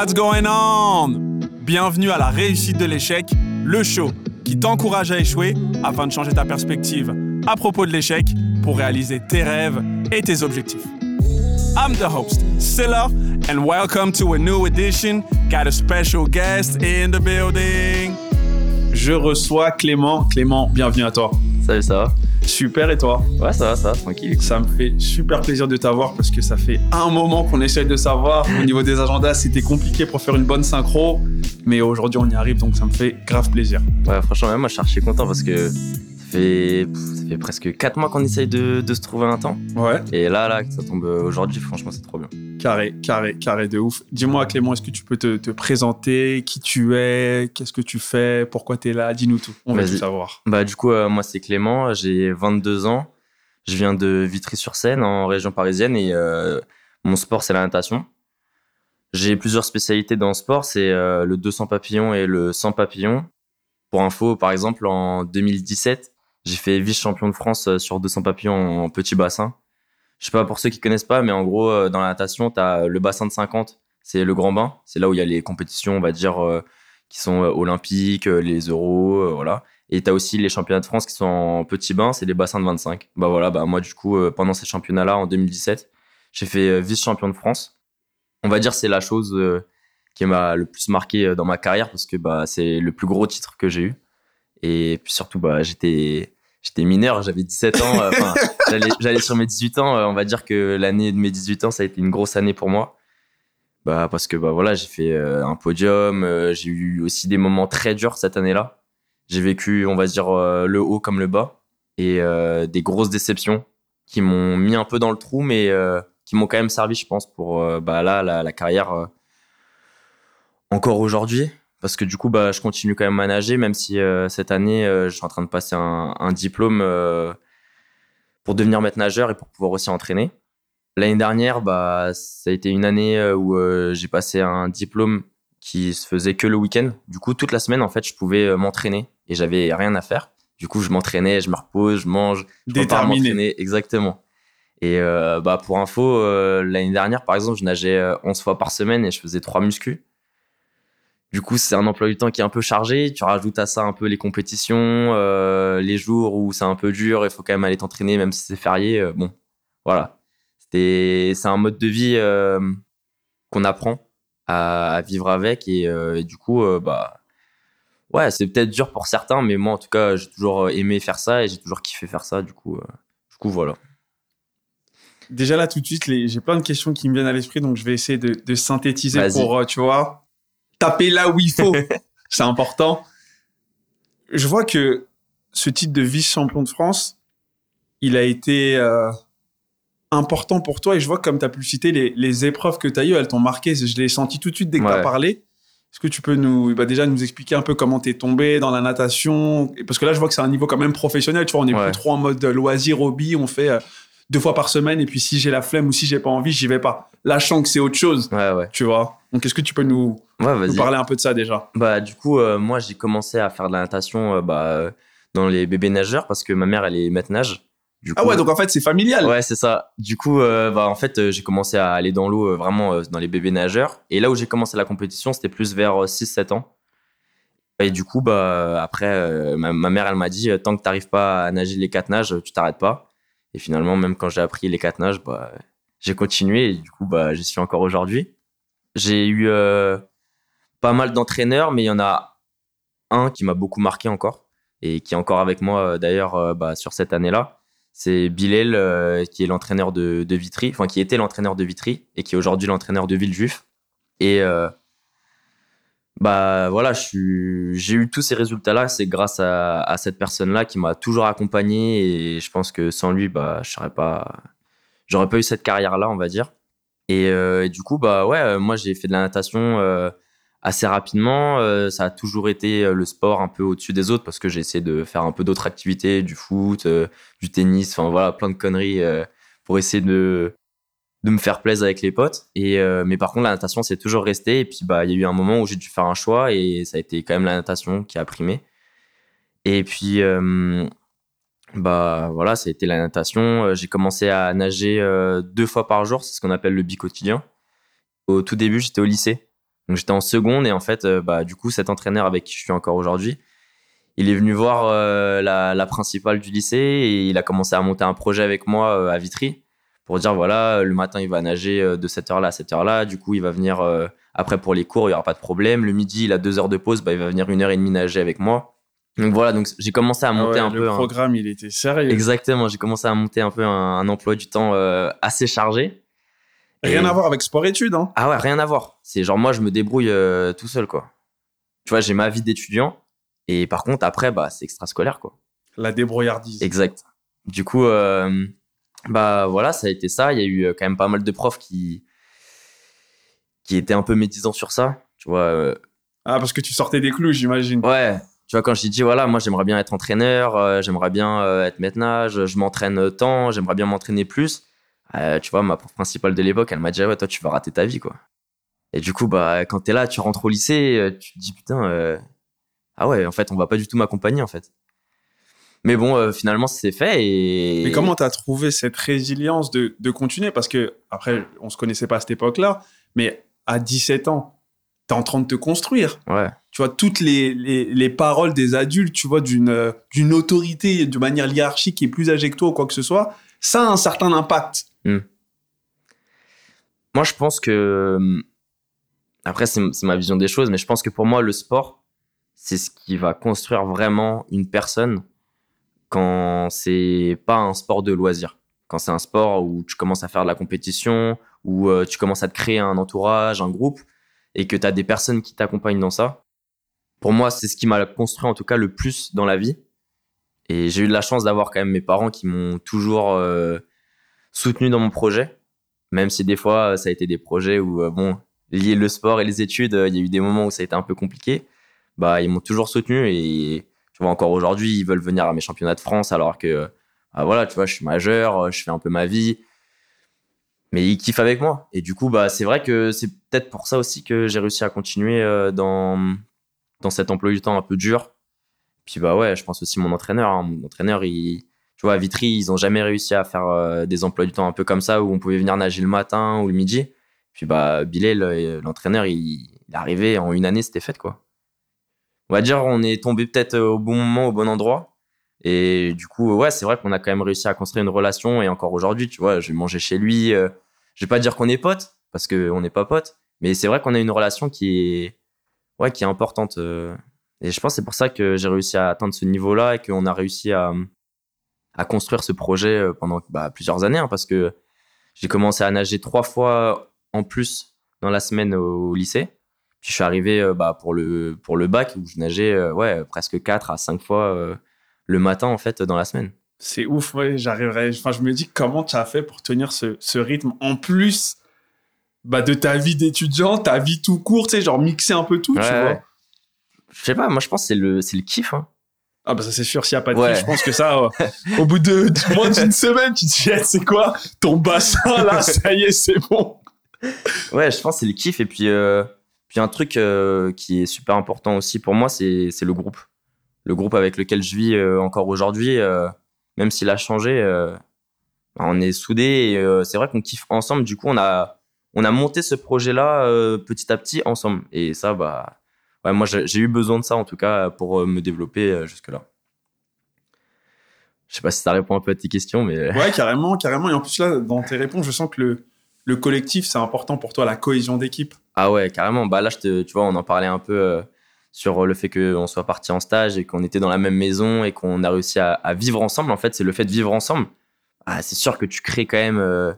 What's going on? Bienvenue à la réussite de l'échec, le show qui t'encourage à échouer afin de changer ta perspective à propos de l'échec pour réaliser tes rêves et tes objectifs. I'm the host, Silla, and welcome to a new edition. Got a special guest in the building. Je reçois Clément. Clément, bienvenue à toi. Salut, ça va? Super, et toi? Ouais, ça va, ça va, tranquille. Ça me fait super plaisir de t'avoir parce que ça fait un moment qu'on essaye de savoir. Au niveau des agendas, c'était compliqué pour faire une bonne synchro. Mais aujourd'hui, on y arrive, donc ça me fait grave plaisir. Ouais, franchement, même moi, je suis archi content parce que ça fait, ça fait presque 4 mois qu'on essaye de, de se trouver un temps. Ouais. Et là, là, que ça tombe aujourd'hui, franchement, c'est trop bien. Carré, carré, carré de ouf. Dis-moi, Clément, est-ce que tu peux te, te présenter? Qui tu es? Qu'est-ce que tu fais? Pourquoi tu es là? Dis-nous tout. On va tout savoir. Bah, du coup, euh, moi, c'est Clément, j'ai 22 ans. Je viens de Vitry-sur-Seine, en région parisienne, et euh, mon sport, c'est la natation. J'ai plusieurs spécialités dans le sport, c'est euh, le 200 papillons et le 100 papillons. Pour info, par exemple, en 2017, j'ai fait vice-champion de France sur 200 papillons en petit bassin. Je sais pas pour ceux qui connaissent pas, mais en gros, euh, dans la natation, tu as le bassin de 50, c'est le grand bain. C'est là où il y a les compétitions, on va dire, euh, qui sont euh, olympiques, euh, les euros, euh, voilà. Et tu as aussi les championnats de France qui sont en petit bain, c'est les bassins de 25. Bah voilà, bah moi, du coup, euh, pendant ces championnats-là, en 2017, j'ai fait euh, vice-champion de France. On va dire c'est la chose euh, qui m'a le plus marqué euh, dans ma carrière parce que bah, c'est le plus gros titre que j'ai eu. Et puis surtout, bah, j'étais j'étais mineur, j'avais 17 ans. euh, j'allais j'allais sur mes 18 ans. euh, on va dire que l'année de mes 18 ans, ça a été une grosse année pour moi. Bah, parce que bah, voilà, j'ai fait euh, un podium. j'ai eu aussi des moments très durs cette année-là. J'ai vécu, on va dire, le haut comme le bas. Et des grosses déceptions qui m'ont mis un peu dans le trou, mais qui m'ont quand même servi, je pense, pour bah, là, la, la carrière encore aujourd'hui. Parce que du coup, bah, je continue quand même à nager, même si euh, cette année, euh, je suis en train de passer un, un diplôme euh, pour devenir maître nageur et pour pouvoir aussi entraîner. L'année dernière, bah, ça a été une année où j'ai passé un diplôme qui se faisait que le week-end. Du coup, toute la semaine, en fait, je pouvais m'entraîner et j'avais rien à faire. Du coup, je m'entraînais, je me repose, je mange, je Déterminé. Exactement. Et bah, pour info, l'année dernière, par exemple, je nageais euh, 11 fois par semaine et je faisais 3 muscus. Du coup, c'est un emploi du temps qui est un peu chargé. Tu rajoutes à ça un peu les compétitions, euh, les jours où c'est un peu dur, il faut quand même aller t'entraîner, même si c'est férié. euh, bon, voilà. C'est un mode de vie euh, qu'on apprend à, à vivre avec. Et, et du coup, bah, ouais, c'est peut-être dur pour certains, mais moi, en tout cas, j'ai toujours aimé faire ça et j'ai toujours kiffé faire ça. Du coup, du coup voilà. Déjà là, tout de suite, les- j'ai plein de questions qui me viennent à l'esprit, donc je vais essayer de, de synthétiser pour, euh, tu vois, taper là où il faut. c'est important. Je vois que ce titre de vice-champion de France, il a été euh, important pour toi et je vois comme tu as pu le citer, les, les épreuves que tu as eues, elles t'ont marqué. Je l'ai senti tout de suite dès que tu as Ouais. parlé. Est-ce que tu peux nous, bah déjà nous expliquer un peu comment t'es tombé dans la natation? Parce que là, je vois que c'est un niveau quand même professionnel. Tu vois, on est Ouais. plus trop en mode loisir, hobby. On fait euh, deux fois par semaine et puis si j'ai la flemme ou si j'ai pas envie, j'y vais pas. Lâchant que c'est autre chose, Ouais, ouais. tu vois. Donc, est-ce que tu peux nous, Ouais, nous parler un peu de ça déjà? Bah, du coup, euh, moi, j'ai commencé à faire de la natation euh, bah, euh, dans les bébés nageurs parce que ma mère, elle est maître nage. Du Ah ouais, donc en fait, c'est familial. Ouais, c'est ça. Du coup, euh, bah, en fait, j'ai commencé à aller dans l'eau vraiment dans les bébés nageurs. Et là où j'ai commencé la compétition, c'était plus vers 6-7 ans. Et du coup, bah, après, ma, ma mère, elle m'a dit, tant que t'arrives pas à nager les quatre nages, tu t'arrêtes pas. Et finalement, même quand j'ai appris les quatre nages, bah, j'ai continué et du coup, bah, j'y suis encore aujourd'hui. J'ai eu euh, pas mal d'entraîneurs, mais il y en a un qui m'a beaucoup marqué encore et qui est encore avec moi euh, d'ailleurs euh, bah, sur cette année-là. C'est Bilal, qui est l'entraîneur de, de Vitry, enfin qui était l'entraîneur de Vitry et qui est aujourd'hui l'entraîneur de Villejuif. Et bah voilà, j'ai eu tous ces résultats-là, c'est grâce à, cette personne-là qui m'a toujours accompagné et je pense que sans lui, bah je serais pas, j'aurais pas eu cette carrière-là, on va dire. Et, euh, du coup, bah ouais, euh, moi j'ai fait de la natation euh, assez rapidement. ça a toujours été le sport un peu au-dessus des autres parce que j'ai essayé de faire un peu d'autres activités, du foot, du tennis, enfin voilà, plein de conneries pour essayer de de me faire plaisir avec les potes. Et euh, mais par contre, la natation c'est toujours resté. Et puis bah il y a eu un moment où j'ai dû faire un choix et ça a été quand même la natation qui a primé. Et puis euh, bah voilà, ça a été la natation. Euh, J'ai commencé à nager deux fois par jour, c'est ce qu'on appelle le bi quotidien. Au tout début, j'étais au lycée. Donc j'étais en seconde et en fait, bah, du coup, cet entraîneur avec qui je suis encore aujourd'hui, il est venu voir la, la, principale du lycée et il a commencé à monter un projet avec moi à Vitry pour dire voilà, le matin il va nager de cette heure-là à cette heure-là, du coup il va venir après pour les cours, il n'y aura pas de problème. Le midi, il a deux heures de pause, bah, il va venir une heure et demie nager avec moi. Donc voilà, donc j'ai commencé à monter un peu. Le programme, il était sérieux. Exactement, j'ai commencé à monter un peu un, emploi du temps assez chargé. Rien à voir avec sport-études, hein Ah ouais, rien à voir. C'est genre moi, je me débrouille euh, tout seul, quoi. Tu vois, j'ai ma vie d'étudiant, et par contre, après, bah, c'est extrascolaire, quoi. La débrouillardise. Exact. Du coup, euh, bah voilà, ça a été ça. Il y a eu euh, quand même pas mal de profs qui, qui étaient un peu médisants sur ça, tu vois. Ah, parce que tu sortais des clous, j'imagine. Ouais. Tu vois, quand je dis, voilà, moi, j'aimerais bien être entraîneur, j'aimerais bien être maître nage, je m'entraîne tant, j'aimerais bien m'entraîner plus euh, tu vois, ma prof principale de l'époque, elle m'a dit, ouais, toi, tu vas rater ta vie, quoi. Et du coup, bah, quand t'es là, tu rentres au lycée, euh, tu te dis, putain, euh, ah ouais, en fait, on va pas du tout m'accompagner, en fait. Mais bon, finalement, c'est fait. Et... Mais comment t'as trouvé cette résilience de, de continuer? Parce que, après, on se connaissait pas à cette époque-là, mais à 17 ans, t'es en train de te construire. Ouais. Tu vois, toutes les, les, les paroles des adultes, tu vois, d'une d'une autorité de manière hiérarchique qui est plus âgée que toi ou quoi que ce soit, ça a un certain impact. Hmm. Moi, je pense que. Hmm, après, c'est ma vision des choses, mais je pense que pour moi, le sport, c'est ce qui va construire vraiment une personne quand c'est pas un sport de loisir. Quand c'est un sport où tu commences à faire de la compétition, où euh, tu commences à te créer un entourage, un groupe, et que tu as des personnes qui t'accompagnent dans ça. Pour moi, c'est ce qui m'a construit en tout cas le plus dans la vie. Et j'ai eu de la chance d'avoir quand même mes parents qui m'ont toujours euh, soutenu dans mon projet, même si des fois ça a été des projets où euh, bon lier le sport et les études, il y a eu des moments où ça a été un peu compliqué. Bah ils m'ont toujours soutenu et encore aujourd'hui ils veulent venir à mes championnats de France alors que bah, voilà tu vois je suis majeur, euh, je fais un peu ma vie, mais ils kiffent avec moi et du coup bah c'est vrai que c'est peut-être pour ça aussi que j'ai réussi à continuer dans dans cet emploi du temps un peu dur. Puis bah ouais je pense aussi mon entraîneur, hein. mon entraîneur tu vois, à Vitry, ils ont jamais réussi à faire euh, des emplois du temps un peu comme ça où on pouvait venir nager le matin ou le midi. Puis bah, l'entraîneur, il, il est arrivé en une année, c'était fait quoi. On va dire, on est tombé peut-être au bon moment, au bon endroit. Et du coup, c'est vrai qu'on a quand même réussi à construire une relation. Et encore aujourd'hui, tu vois, je vais manger chez lui. Euh, je vais pas dire qu'on est potes, parce qu'on n'est pas potes. Mais c'est vrai qu'on a une relation qui est, qui est importante. Euh. Et je pense que c'est pour ça que j'ai réussi à atteindre ce niveau-là et qu'on a réussi à, à construire ce projet euh, pendant bah, plusieurs années, hein, parce que j'ai commencé à nager trois fois en plus dans la semaine au, lycée. Puis je suis arrivé euh, bah, pour, le, pour le bac où je nageais euh, ouais, presque quatre à cinq fois le matin en fait dans la semaine. C'est ouf, ouais, j'arriverai. Enfin, je me dis comment tu as fait pour tenir ce, ce rythme? En plus bah, de ta vie d'étudiant, ta vie tout court, tu sais, genre mixer un peu tout, tu vois. Je sais pas, moi je pense que c'est le, le kiff. Hein. Ah bah ça c'est sûr, s'il n'y a pas de ouais. je pense que ça, euh, au bout de, moins d'une semaine, tu te dis, eh, c'est quoi? Ton bassin là, ça y est, c'est bon. Ouais, je pense que c'est le kiff. Et puis, euh, puis un truc euh, qui est super important aussi pour moi, c'est le groupe. Le groupe avec lequel je vis encore aujourd'hui, même s'il a changé, bah, on est soudés et c'est vrai qu'on kiffe ensemble. Du coup, on a, on a monté ce projet-là petit à petit ensemble. Et ça, bah moi, j'ai eu besoin de ça, en tout cas, pour euh, me développer euh, jusque-là. Je sais pas si ça répond un peu à tes questions, mais. Ouais, carrément, carrément. Et en plus, là, dans tes réponses, je sens que le collectif, c'est important pour toi, la cohésion d'équipe. Ah ouais, carrément. Bah là, je te, tu vois, on en parlait un peu euh, sur le fait qu'on soit parti en stage et qu'on était dans la même maison et qu'on a réussi à, vivre ensemble. En fait, c'est le fait de vivre ensemble. Ah, c'est sûr que tu crées quand même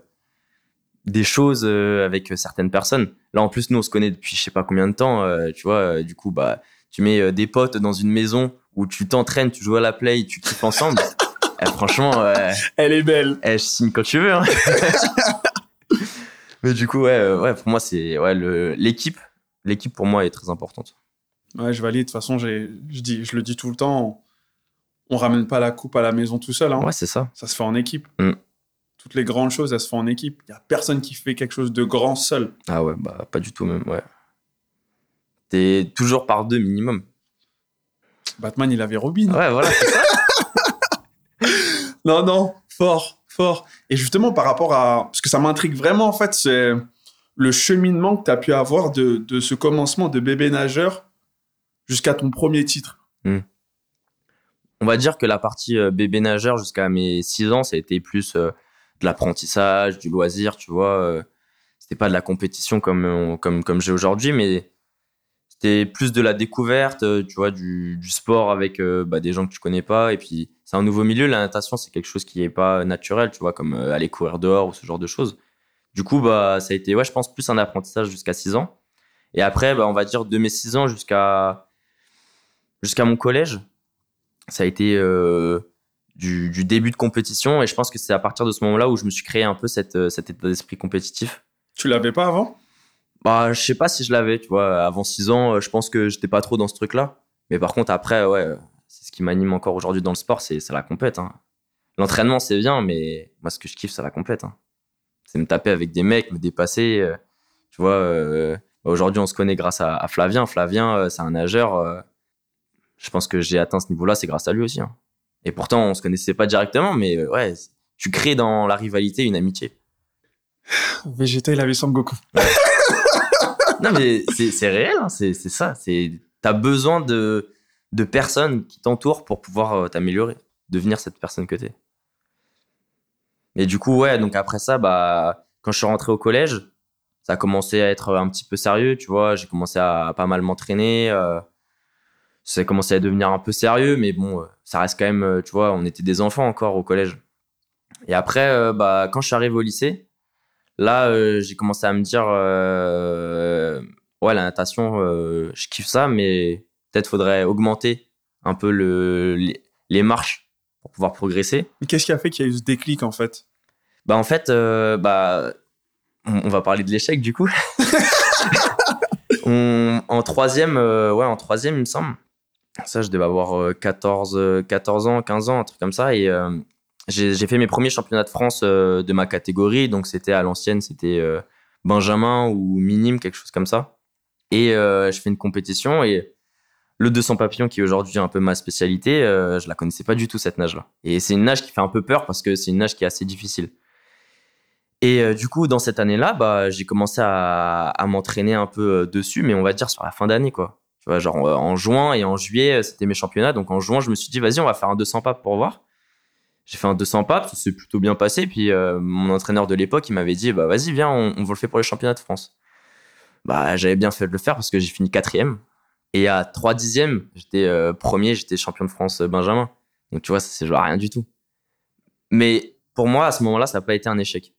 des choses euh, avec certaines personnes. Là, en plus, nous, on se connaît depuis je sais pas combien de temps, euh, tu vois. Euh, du coup, bah, tu mets des potes dans une maison où tu t'entraînes, tu joues à la play, tu kiffes ensemble. Eh, franchement, elle est belle. Eh, je signe quand tu veux. Hein. Mais du coup, ouais, ouais, pour moi, c'est ouais, l'équipe. L'équipe pour moi est très importante. Ouais, je valide. De toute façon, je dis, je le dis tout le temps. On, ramène pas la coupe à la maison tout seul. Hein. Ouais, c'est ça. Ça se fait en équipe. Mm toutes les grandes choses, elles se font en équipe. Il n'y a personne qui fait quelque chose de grand seul. Ah ouais, bah pas du tout même, ouais. T'es toujours par deux minimum. Batman, il avait Robin. Ouais, voilà, non, non, fort, fort. Et justement, par rapport à... Parce que ça m'intrigue vraiment, en fait, c'est... le cheminement que tu as pu avoir de, de, ce commencement de bébé nageur jusqu'à ton premier titre hmm. On va dire que la partie euh, bébé nageur jusqu'à mes 6 ans, ça a été plus euh, de l'apprentissage, du loisir, tu vois. Euh, c'était pas de la compétition comme, comme, comme j'ai aujourd'hui, mais c'était plus de la découverte, tu vois, du, sport avec bah, des gens que tu connais pas. Et puis, c'est un nouveau milieu. La natation, c'est quelque chose qui est pas naturel, tu vois, comme aller courir dehors ou ce genre de choses. Du coup, bah, ça a été, ouais, je pense, plus un apprentissage jusqu'à 6 ans. Et après, bah, on va dire de mes 6 ans jusqu'à mon collège, ça a été euh, du, du, début de compétition. Et je pense que c'est à partir de ce moment-là où je me suis créé un peu cette, euh, cet état d'esprit compétitif. Tu l'avais pas avant? Bah, je sais pas si je l'avais, tu vois. Avant 6 ans, je pense que j'étais pas trop dans ce truc-là. Mais par contre, après, ouais, c'est ce qui m'anime encore aujourd'hui dans le sport, c'est la compète. Hein. L'entraînement, c'est bien, mais moi, ce que je kiffe, c'est la compète. Hein c'est me taper avec des mecs, me dépasser. Euh, tu vois, euh, aujourd'hui, on se connaît grâce à, Flavien. Flavien, euh, c'est un nageur. je pense que j'ai atteint ce niveau-là, c'est grâce à lui aussi. Hein. Et pourtant, on se connaissait pas directement, mais ouais, tu crées dans la rivalité une amitié. Vegeta, il avait son Goku. non, mais c'est réel, hein, c'est ça. T'as besoin de, personnes qui t'entourent pour pouvoir t'améliorer, devenir cette personne que t'es. Et du coup, ouais, donc après ça, bah, quand je suis rentré au collège, ça a commencé à être un petit peu sérieux, tu vois. J'ai commencé à, pas mal m'entraîner. Euh, ça a commencé à devenir un peu sérieux, mais bon, euh, ça reste quand même, euh, tu vois, on était des enfants encore au collège. Et après, euh, bah, quand je suis arrivé au lycée, là, j'ai commencé à me dire, ouais, la natation, je kiffe ça, mais peut-être faudrait augmenter un peu le, les marches pour pouvoir progresser. Qu'est-ce qui a fait qu'il y a eu ce déclic en fait? Bah en fait, euh, bah on, va parler de l'échec du coup. en troisième, euh, ouais, en troisième, il me semble. Ça, je devais avoir 14, euh, 14 ans, 15 ans, un truc comme ça. Et j'ai fait mes premiers championnats de France de ma catégorie. Donc, c'était à l'ancienne, c'était Benjamin ou minime, quelque chose comme ça. Et je fais une compétition et le 200 papillons, qui est aujourd'hui un peu ma spécialité, euh, je la connaissais pas du tout cette nage-là. Et c'est une nage qui fait un peu peur parce que c'est une nage qui est assez difficile. Et euh, du coup, dans cette année-là, bah, j'ai commencé à, m'entraîner un peu euh, dessus, mais on va dire sur la fin d'année, quoi. Tu vois, genre en juin et en juillet, c'était mes championnats. Donc en juin, je me suis dit, vas-y, on va faire un 200 papes pour voir. J'ai fait un 200 papes, ça s'est plutôt bien passé. Puis mon entraîneur de l'époque, il m'avait dit, bah vas-y, viens, on, va le faire pour les championnats de France. Bah j'avais bien fait de le faire parce que j'ai fini quatrième. Et à 3 dixièmes, j'étais euh, premier, j'étais champion de France euh, Benjamin. Donc tu vois, c'est genre rien du tout. Mais pour moi, à ce moment-là, ça n'a pas été un échec.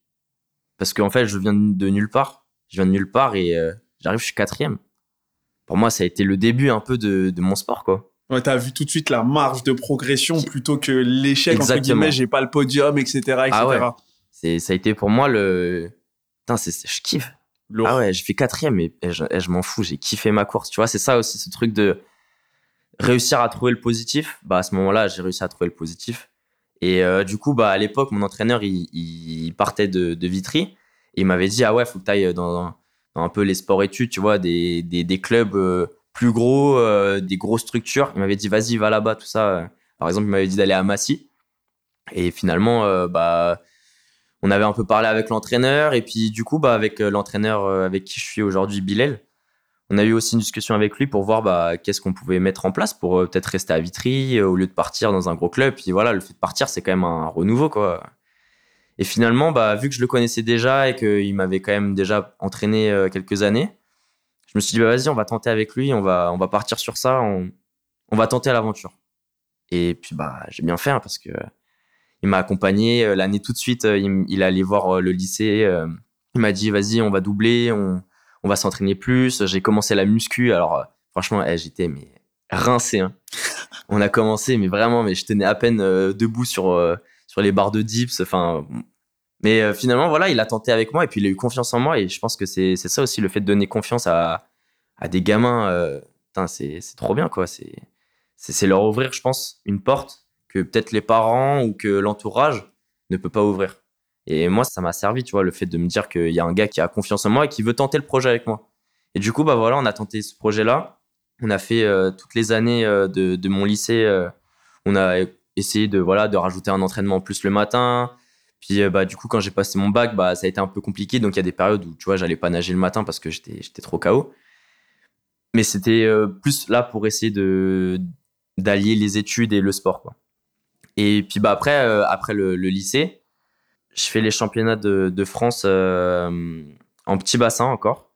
Parce qu'en fait, je viens de nulle part. Je viens de nulle part et euh, j'arrive, je suis quatrième. Pour moi, ça a été le début un peu de, de mon sport, quoi. Ouais, t'as vu tout de suite la marge de progression plutôt que l'échec, entre guillemets, j'ai pas le podium, etc., etc. Ah ouais. C'est, ça a été pour moi le, putain, c'est, je kiffe. Ah ouais, j'ai fait quatrième et, je, m'en fous, j'ai kiffé ma course. Tu vois, c'est ça aussi, ce truc de réussir à trouver le positif. Bah, à ce moment-là, j'ai réussi à trouver le positif. Et euh, du coup, bah, à l'époque, mon entraîneur, il, partait de, Vitry. Et il m'avait dit, ah ouais, faut que tu ailles dans, un peu les sports-études, tu vois, des, des, clubs euh, plus gros, euh, des grosses structures. Il m'avait dit, vas-y, va là-bas, tout ça. Par exemple, il m'avait dit d'aller à Massy. Et finalement, bah, on avait un peu parlé avec l'entraîneur et puis du coup bah avec euh, l'entraîneur euh, avec qui je suis aujourd'hui Bilal on a eu aussi une discussion avec lui pour voir bah, qu'est-ce qu'on pouvait mettre en place pour euh, peut-être rester à Vitry au lieu de partir dans un gros club puis voilà le fait de partir c'est quand même un renouveau quoi et finalement bah vu que je le connaissais déjà et qu'il m'avait quand même déjà entraîné quelques années je me suis dit bah, vas-y on va tenter avec lui on va partir sur ça on, va tenter l'aventure et puis bah j'ai bien fait hein, parce que il m'a accompagné euh, l'année tout de suite. Euh, il, il allé voir euh, le lycée. il m'a dit vas-y, on va doubler, on, va s'entraîner plus. J'ai commencé la muscu. Alors franchement, eh, j'étais mais rincé. Hein. on a commencé, mais vraiment, mais je tenais à peine debout sur sur les barres de dips. Enfin, mais finalement, voilà, il a tenté avec moi et puis il a eu confiance en moi. Et je pense que c'est ça aussi, le fait de donner confiance à, à des gamins. c'est trop bien, quoi. C'est leur ouvrir, je pense, une porte que peut-être les parents ou que l'entourage ne peut pas ouvrir. Et moi, ça m'a servi, tu vois, le fait de me dire qu'il y a un gars qui a confiance en moi et qui veut tenter le projet avec moi. Et du coup, bah voilà, on a tenté ce projet-là. On a fait euh, toutes les années euh, de, de, mon lycée, euh, on a essayé de voilà de rajouter un entraînement en plus le matin. Puis euh, bah, du coup, quand j'ai passé mon bac, bah, ça a été un peu compliqué. Donc il y a des périodes où tu vois, j'allais pas nager le matin parce que j'étais, j'étais trop KO. Mais c'était euh, plus là pour essayer de, d'allier les études et le sport. Quoi. Et puis bah, après, euh, après le, lycée, je fais les championnats de, de France en petit bassin encore.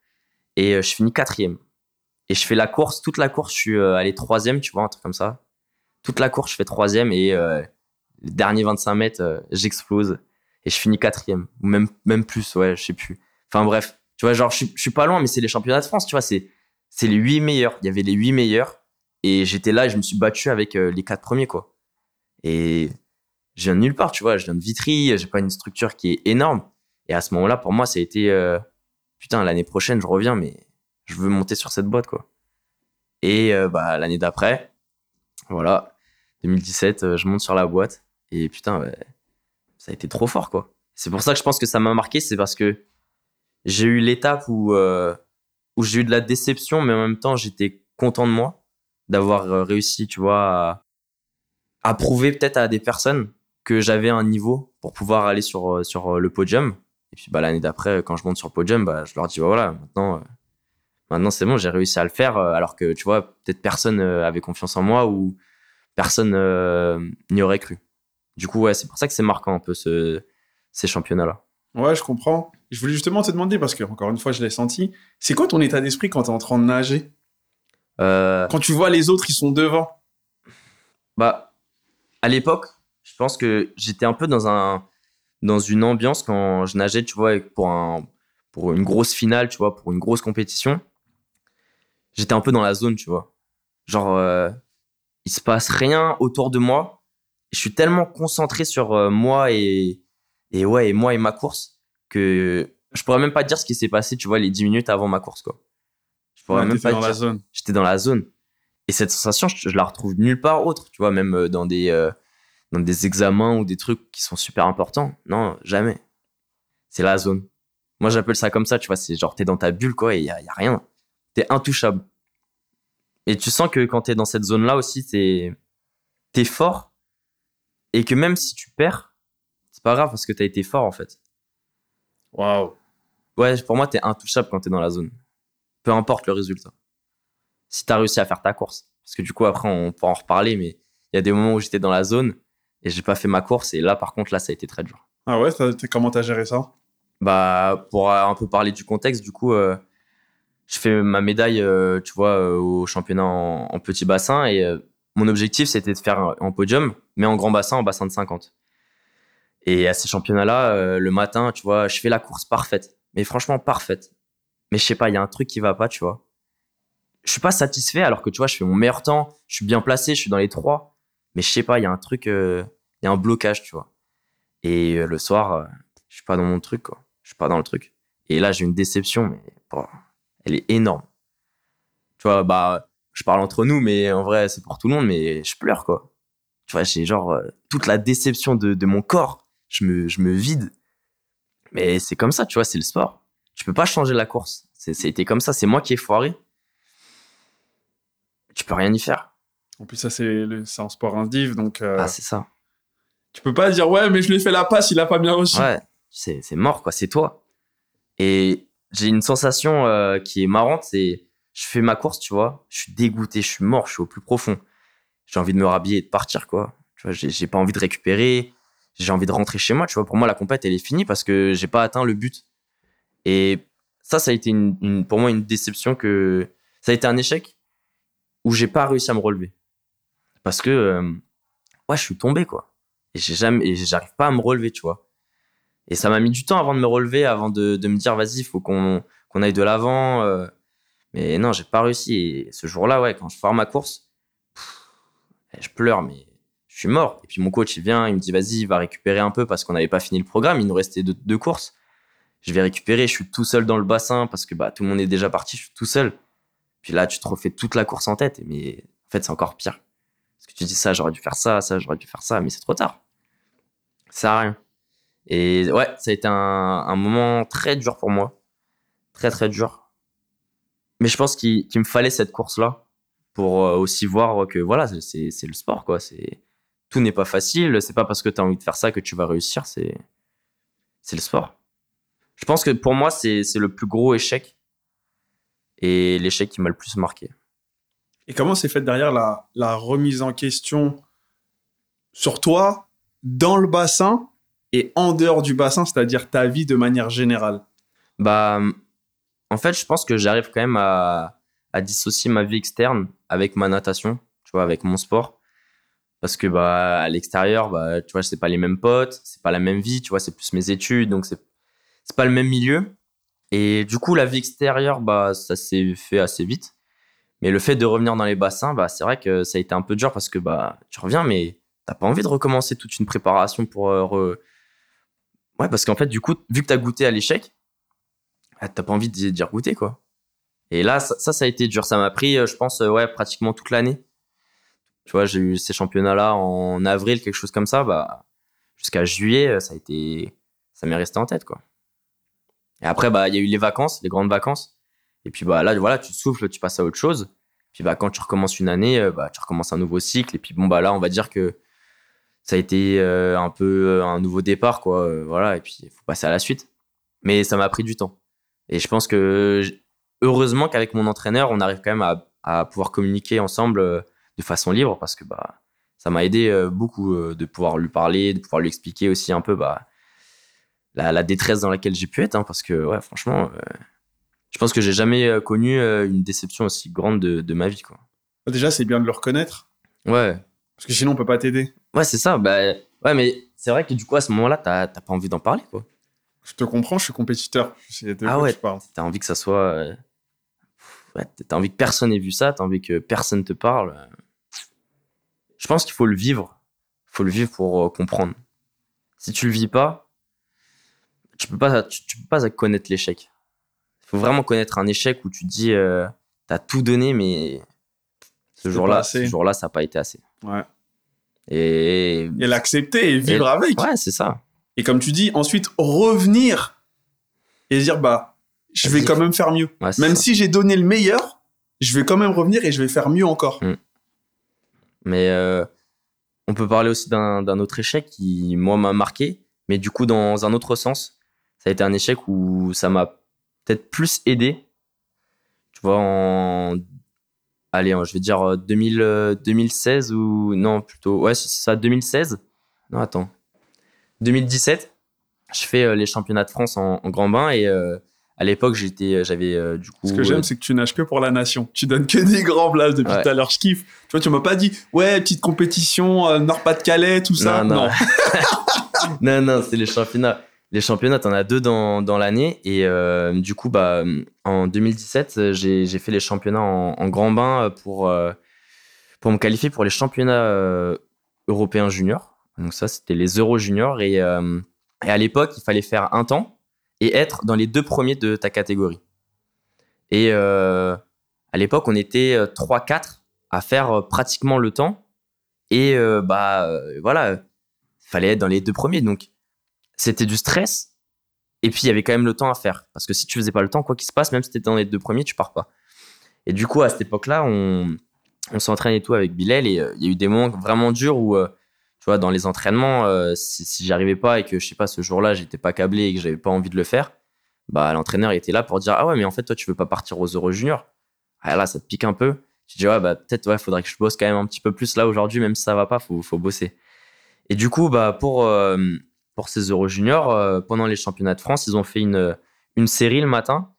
Et je finis quatrième. Et je fais la course, toute la course, je suis allé troisième, tu vois, un truc comme ça. Toute la course, je fais troisième et les derniers 25 mètres, j'explose et je finis quatrième. Ou même même plus ouais je sais plus. Enfin bref tu vois genre je, je suis pas loin mais c'est les championnats de France tu vois c'est c'est les huit meilleurs. Il y avait les huit meilleurs. Et j'étais là et je me suis battu avec euh, les quatre premiers quoi. Et je viens de nulle part tu vois je viens de Vitry j'ai pas une structure qui est énorme. Et à ce moment-là pour moi ça a été euh, putain l'année prochaine je reviens mais je veux monter sur cette boîte quoi. Et euh, bah l'année d'après voilà 2017 je monte sur la boîte. Et putain ça a été trop fort, quoi. C'est pour ça que je pense que ça m'a marqué, c'est parce que j'ai eu l'étape où, euh, où j'ai eu de la déception, mais en même temps, j'étais content de moi d'avoir euh, réussi, tu vois, à, prouver peut-être à des personnes que j'avais un niveau pour pouvoir aller sur, euh, sur le podium. Et puis bah, l'année d'après, quand je monte sur le podium, bah, je leur dis, bah, voilà, maintenant, maintenant c'est bon, j'ai réussi à le faire, alors que, tu vois, peut-être personne avait confiance en moi ou personne n'y aurait cru. Du coup, ouais, c'est pour ça que c'est marquant un peu ce, ces championnats-là. Ouais, je comprends. Je voulais justement te demander, parce que, encore une fois, je l'ai senti, c'est quoi ton état d'esprit quand tu es en train de nager? Euh... Quand tu vois les autres, ils sont devant Bah, à l'époque, je pense que j'étais un peu dans, un, dans une ambiance quand je nageais, tu vois, pour, un, pour une grosse finale, tu vois, pour une grosse compétition. J'étais un peu dans la zone, tu vois. Genre, euh, il se passe rien autour de moi je suis tellement concentré sur euh, moi et, et ouais, et moi et ma course que je pourrais même pas dire ce qui s'est passé, tu vois, les 10 minutes avant ma course, quoi. Je pourrais même pas dans La zone. J'étais dans la zone. Et cette sensation, je, la retrouve nulle part autre, tu vois, même euh, dans des, euh, dans des examens ou des trucs qui sont super importants. Non, jamais. C'est la zone. Moi, j'appelle ça comme ça, tu vois, c'est genre, t'es dans ta bulle, quoi, et y a, y a rien. T'es intouchable. Et tu sens que quand t'es dans cette zone-là aussi, t'es, t'es fort, et que même si tu perds, c'est pas grave parce que t'as été fort en fait. Waouh. Ouais, pour moi, t'es intouchable quand t'es dans la zone. Peu importe le résultat. Si t'as réussi à faire ta course. Parce que du coup, après, on pourra en reparler, mais il y a des moments où j'étais dans la zone et j'ai pas fait ma course. Et là, par contre, là, ça a été très dur. Ah ouais, comment t'as géré ça? Bah, pour un peu parler du contexte, du coup, euh, je fais ma médaille, euh, tu vois, euh, au championnat en, petit bassin et mon objectif, c'était de faire un, podium, mais en grand bassin, en bassin de 50. Et à ces championnats-là, euh, le matin, tu vois, je fais la course parfaite. Mais franchement, parfaite. Mais je sais pas, il y a un truc qui va pas, tu vois. Je suis pas satisfait alors que, tu vois, je fais mon meilleur temps, je suis bien placé, je suis dans les trois. Mais je sais pas, il y a un truc, euh, il y a un blocage, tu vois. Et euh, le soir, je suis pas dans mon truc, quoi. Je suis pas dans le truc. Et là, j'ai une déception, mais elle est énorme. Tu vois, bah, je parle entre nous, mais en vrai, c'est pour tout le monde, mais je pleure, quoi. Tu vois, j'ai genre euh, toute la déception de, de, mon corps. Je me, je me vide. Mais c'est comme ça, tu vois, c'est le sport. Tu peux pas changer la course. C'était comme ça, c'est moi qui ai foiré. Tu peux rien y faire. En plus, ça, c'est un sport indiv, donc. Euh, ah, c'est ça. Tu peux pas dire, ouais, mais je lui ai fait la passe, il a pas bien reçu. Ouais, c'est mort, quoi, c'est toi. Et j'ai une sensation euh, qui est marrante, c'est je fais ma course, tu vois, je suis dégoûté, je suis mort, je suis au plus profond. J'ai envie de me rhabiller et de partir, quoi. Tu vois, j'ai pas envie de récupérer, j'ai envie de rentrer chez moi, tu vois. Pour moi, la compète, elle est finie parce que j'ai pas atteint le but. Et ça, ça a été une, pour moi une déception que ça a été un échec où j'ai pas réussi à me relever parce que euh, ouais, je suis tombé quoi. Et j'ai jamais, j'arrive pas à me relever, tu vois. Et ça m'a mis du temps avant de me relever, avant de, me dire vas-y, il faut qu'on qu'on aille de l'avant. Euh, mais non, j'ai pas réussi. Et ce jour-là, ouais, quand je pars ma course, je pleure, mais je suis mort. Et puis mon coach, il vient, il me dit, vas-y, va récupérer un peu parce qu'on n'avait pas fini le programme. Il nous restait deux, courses. Je vais récupérer, je suis tout seul dans le bassin parce que bah, tout le monde est déjà parti, je suis tout seul. Puis là, tu te refais toute la course en tête. Mais en fait, c'est encore pire. Parce que tu dis ça, j'aurais dû faire ça, ça, j'aurais dû faire ça, mais c'est trop tard. Ça sert rien. Et ouais, ça a été un moment très dur pour moi. Très, très dur mais je pense qu'il me fallait cette course-là pour euh, aussi voir que voilà, c'est le sport, quoi. C'est tout n'est pas facile. C'est pas parce que tu as envie de faire ça que tu vas réussir. C'est c'est le sport. Je pense que pour moi, c'est le plus gros échec et l'échec qui m'a le plus marqué. Et comment s'est faite derrière la, la remise en question sur toi, dans le bassin et en dehors du bassin, c'est-à-dire ta vie de manière générale? Bah, en fait, je pense que j'arrive quand même à, dissocier ma vie externe avec ma natation, tu vois, avec mon sport. Parce que bah, à l'extérieur, bah, tu vois, c'est pas les mêmes potes, c'est pas la même vie, tu vois, c'est plus mes études, donc c'est pas le même milieu. Et du coup, la vie extérieure, bah, ça s'est fait assez vite. Mais le fait de revenir dans les bassins, bah, c'est vrai que ça a été un peu dur parce que bah, tu reviens, mais t'as pas envie de recommencer toute une préparation pour. Euh, ouais, parce qu'en fait, du coup, vu que t'as goûté à l'échec, bah, t'as pas envie de dire goûter, quoi. Et là, ça, ça, a été dur. Ça m'a pris, euh, je pense, euh, ouais, pratiquement toute l'année. Tu vois, j'ai eu ces championnats-là en avril, quelque chose comme ça. Bah, jusqu'à juillet, ça a été. Ça m'est resté en tête, quoi. Et après, bah, il y a eu les vacances, les grandes vacances. Et puis, bah, là, voilà, tu souffles, tu passes à autre chose. Puis, bah, quand tu recommences une année, euh, bah, tu recommences un nouveau cycle. Et puis, bon, bah, là, on va dire que ça a été euh, un peu euh, un nouveau départ, quoi. voilà. Et puis, il faut passer à la suite. Mais ça m'a pris du temps. Et je pense que, heureusement qu'avec mon entraîneur, on arrive quand même à, à pouvoir communiquer ensemble de façon libre parce que, bah, ça m'a aidé beaucoup de pouvoir lui parler, de pouvoir lui expliquer aussi un peu, bah, la, détresse dans laquelle j'ai pu être, hein, parce que ouais, franchement, euh, je pense que j'ai jamais euh, connu euh, une déception aussi grande de, ma vie. Quoi. Déjà, c'est bien de le reconnaître. Ouais. Parce que sinon, on peut pas t'aider. Ouais, c'est ça. Bah, ouais, mais c'est vrai que du coup, à ce moment-là, t'as pas envie d'en parler, quoi. Je te comprends, je suis compétiteur. ah ouais, t'as envie que ça soit. Ouais, t'as envie que personne ait vu ça, t'as envie que personne te parle. Je pense qu'il faut le vivre. Il faut le vivre pour comprendre. Si tu le vis pas, tu peux pas, tu, peux pas connaître l'échec. Il faut vraiment connaître un échec où tu te dis, euh, t'as tout donné, mais ce jour-là, ce jour-là, ça n'a pas été assez. Ouais. Et, et l'accepter et vivre avec. Ouais, c'est ça. Et comme tu dis, ensuite revenir et dire, bah, je vais quand même faire mieux. même si j'ai donné le meilleur, je vais quand même revenir et je vais faire mieux encore. Mm. Mais euh, on peut parler aussi d'un autre échec qui, moi, m'a marqué, mais du coup, dans un autre sens ça a été un échec où ça m'a peut-être plus aidé. Tu vois, en. Allez, je vais dire 2000, 2016 euh, ou. Non, plutôt. Ouais, c'est ça, 2016. Non, attends. 2017, je fais euh, les championnats de France en, grand bain et. Euh, à l'époque, j'étais, j'avais du coup. Ce que j'aime, c'est que tu nages que pour la nation. Tu donnes que des grands blagues depuis tout à l'heure. Je kiffe. Tu vois, tu m'as pas dit, ouais, petite compétition, Nord-Pas-de-Calais, tout ça. Non, non. non, non, c'est les championnats les championnats, t'en as deux dans, dans l'année. Et euh, du coup, bah, en 2017, j'ai fait les championnats en, grand bain pour, euh, pour me qualifier pour les championnats euh, européens juniors. Donc ça, c'était les Euro juniors. Et, et à l'époque, il fallait faire un temps et être dans les deux premiers de ta catégorie. Et à l'époque, on était 3-4 à faire pratiquement le temps. Et bah voilà, il fallait être dans les deux premiers. Donc c'était du stress. Et puis, il y avait quand même le temps à faire. Parce que si tu faisais pas le temps, quoi qu'il se passe, même si tu étais dans les deux premiers, tu pars pas. Et du coup, à cette époque-là, on, on et tout avec Bilal. Et euh, il y a eu des moments vraiment durs où, euh, vois, dans les entraînements, euh, si, si j'arrivais pas et que, je sais pas, ce jour-là, j'étais pas câblé et que j'avais pas envie de le faire, bah, l'entraîneur était là pour dire Ah ouais, mais en fait, toi, tu veux pas partir aux Euro Juniors. Ah là, ça te pique un peu. Tu dis Ouais, bah, peut-être, ouais, faudrait que je bosse quand même un petit peu plus là aujourd'hui, même si ça va pas, faut, faut bosser. Et du coup, bah, pour pour ces Euro Juniors, euh, pendant les championnats de France, ils ont fait une, une série le matin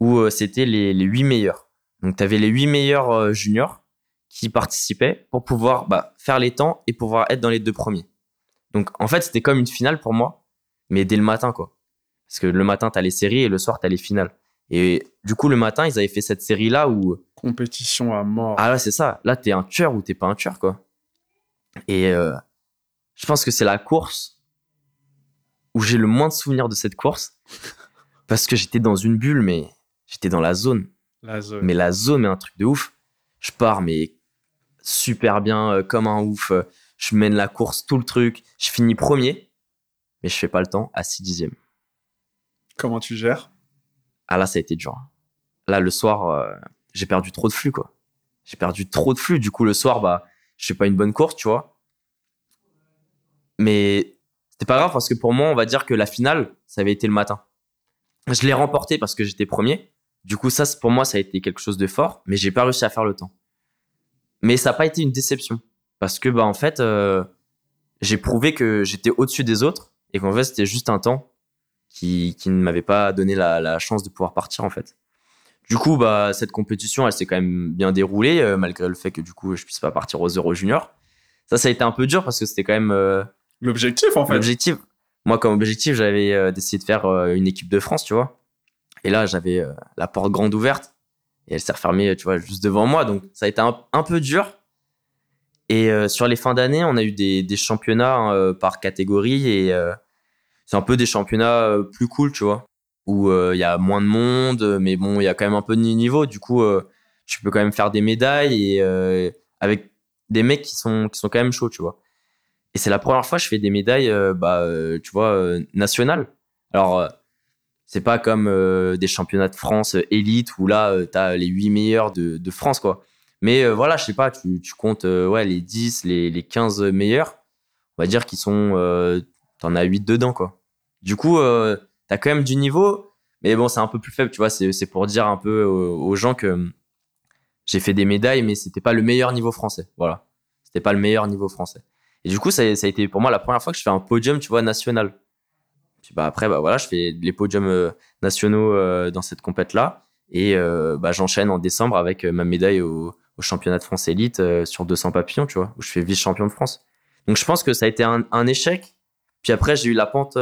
où euh, c'était les, les 8 meilleurs. Donc, tu avais les 8 meilleurs euh, juniors qui participaient pour pouvoir bah, faire les temps et pouvoir être dans les deux premiers. Donc, en fait, c'était comme une finale pour moi, mais dès le matin, quoi. Parce que le matin, tu as les séries et le soir, tu as les finales. Et du coup, le matin, ils avaient fait cette série-là où. Compétition à mort. Ah ouais, c'est ça. Là, t'es un tueur ou t'es pas un tueur, quoi. Et je pense que c'est la course où j'ai le moins de souvenirs de cette course parce que j'étais dans une bulle, mais j'étais dans la zone. La zone. Mais la zone est un truc de ouf. Je pars, mais super bien, euh, comme un ouf. Je mène la course, tout le truc. Je finis premier, mais je fais pas le temps à 6 dixièmes. Comment tu gères? Ah là, ça a été dur. Là, le soir, euh, j'ai perdu trop de flux, quoi. J'ai perdu trop de flux. Du coup, le soir, bah, je fais pas une bonne course, tu vois. Mais c'était pas grave parce que pour moi, on va dire que la finale, ça avait été le matin. Je l'ai remporté parce que j'étais premier. Du coup, ça, pour moi, ça a été quelque chose de fort, mais j'ai pas réussi à faire le temps. Mais ça n'a pas été une déception parce que, bah, en fait, euh, j'ai prouvé que j'étais au-dessus des autres et qu'en fait, c'était juste un temps qui, qui ne m'avait pas donné la, la, chance de pouvoir partir, en fait. Du coup, bah, cette compétition, elle s'est quand même bien déroulée, euh, malgré le fait que, du coup, je puisse pas partir aux Euro Junior. Ça, ça a été un peu dur parce que c'était quand même. Euh, l'objectif, en fait. L'objectif. Moi, comme objectif, j'avais décidé de faire une équipe de France, tu vois. Et là, j'avais la porte grande ouverte et elle s'est refermée, tu vois, juste devant moi. Donc, ça a été un, peu dur. Et sur les fins d'année, on a eu des, championnats hein, par catégorie et c'est un peu des championnats plus cool, tu vois où euh, il y a moins de monde, mais bon, il y a quand même un peu de niveau. Du coup, euh, tu peux quand même faire des médailles et euh, avec des mecs qui sont qui sont quand même chauds, tu vois. Et c'est la première fois que je fais des médailles, bah, tu vois, nationales. Alors, c'est pas comme des championnats de France élite où là, tu as les 8 meilleurs de, France, quoi. Mais voilà, je sais pas, tu, comptes ouais, les 10, les, les 15 meilleurs. On va dire qu'ils sont. T'en as 8 dedans, quoi. Du coup, t'as quand même du niveau, mais bon, c'est un peu plus faible, tu vois. C'est pour dire un peu aux, gens que hum, j'ai fait des médailles, mais c'était pas le meilleur niveau français. Voilà. C'était pas le meilleur niveau français. Et du coup, ça, ça, a été pour moi la première fois que je fais un podium, tu vois, national. Bah, après, bah, voilà, je fais les podiums euh, nationaux euh, dans cette compète-là. Et euh, bah, j'enchaîne en décembre avec ma médaille au, championnat de France élite sur 200 papillons, tu vois, où je fais vice-champion de France. Donc je pense que ça a été un, échec. Puis après, j'ai eu la pente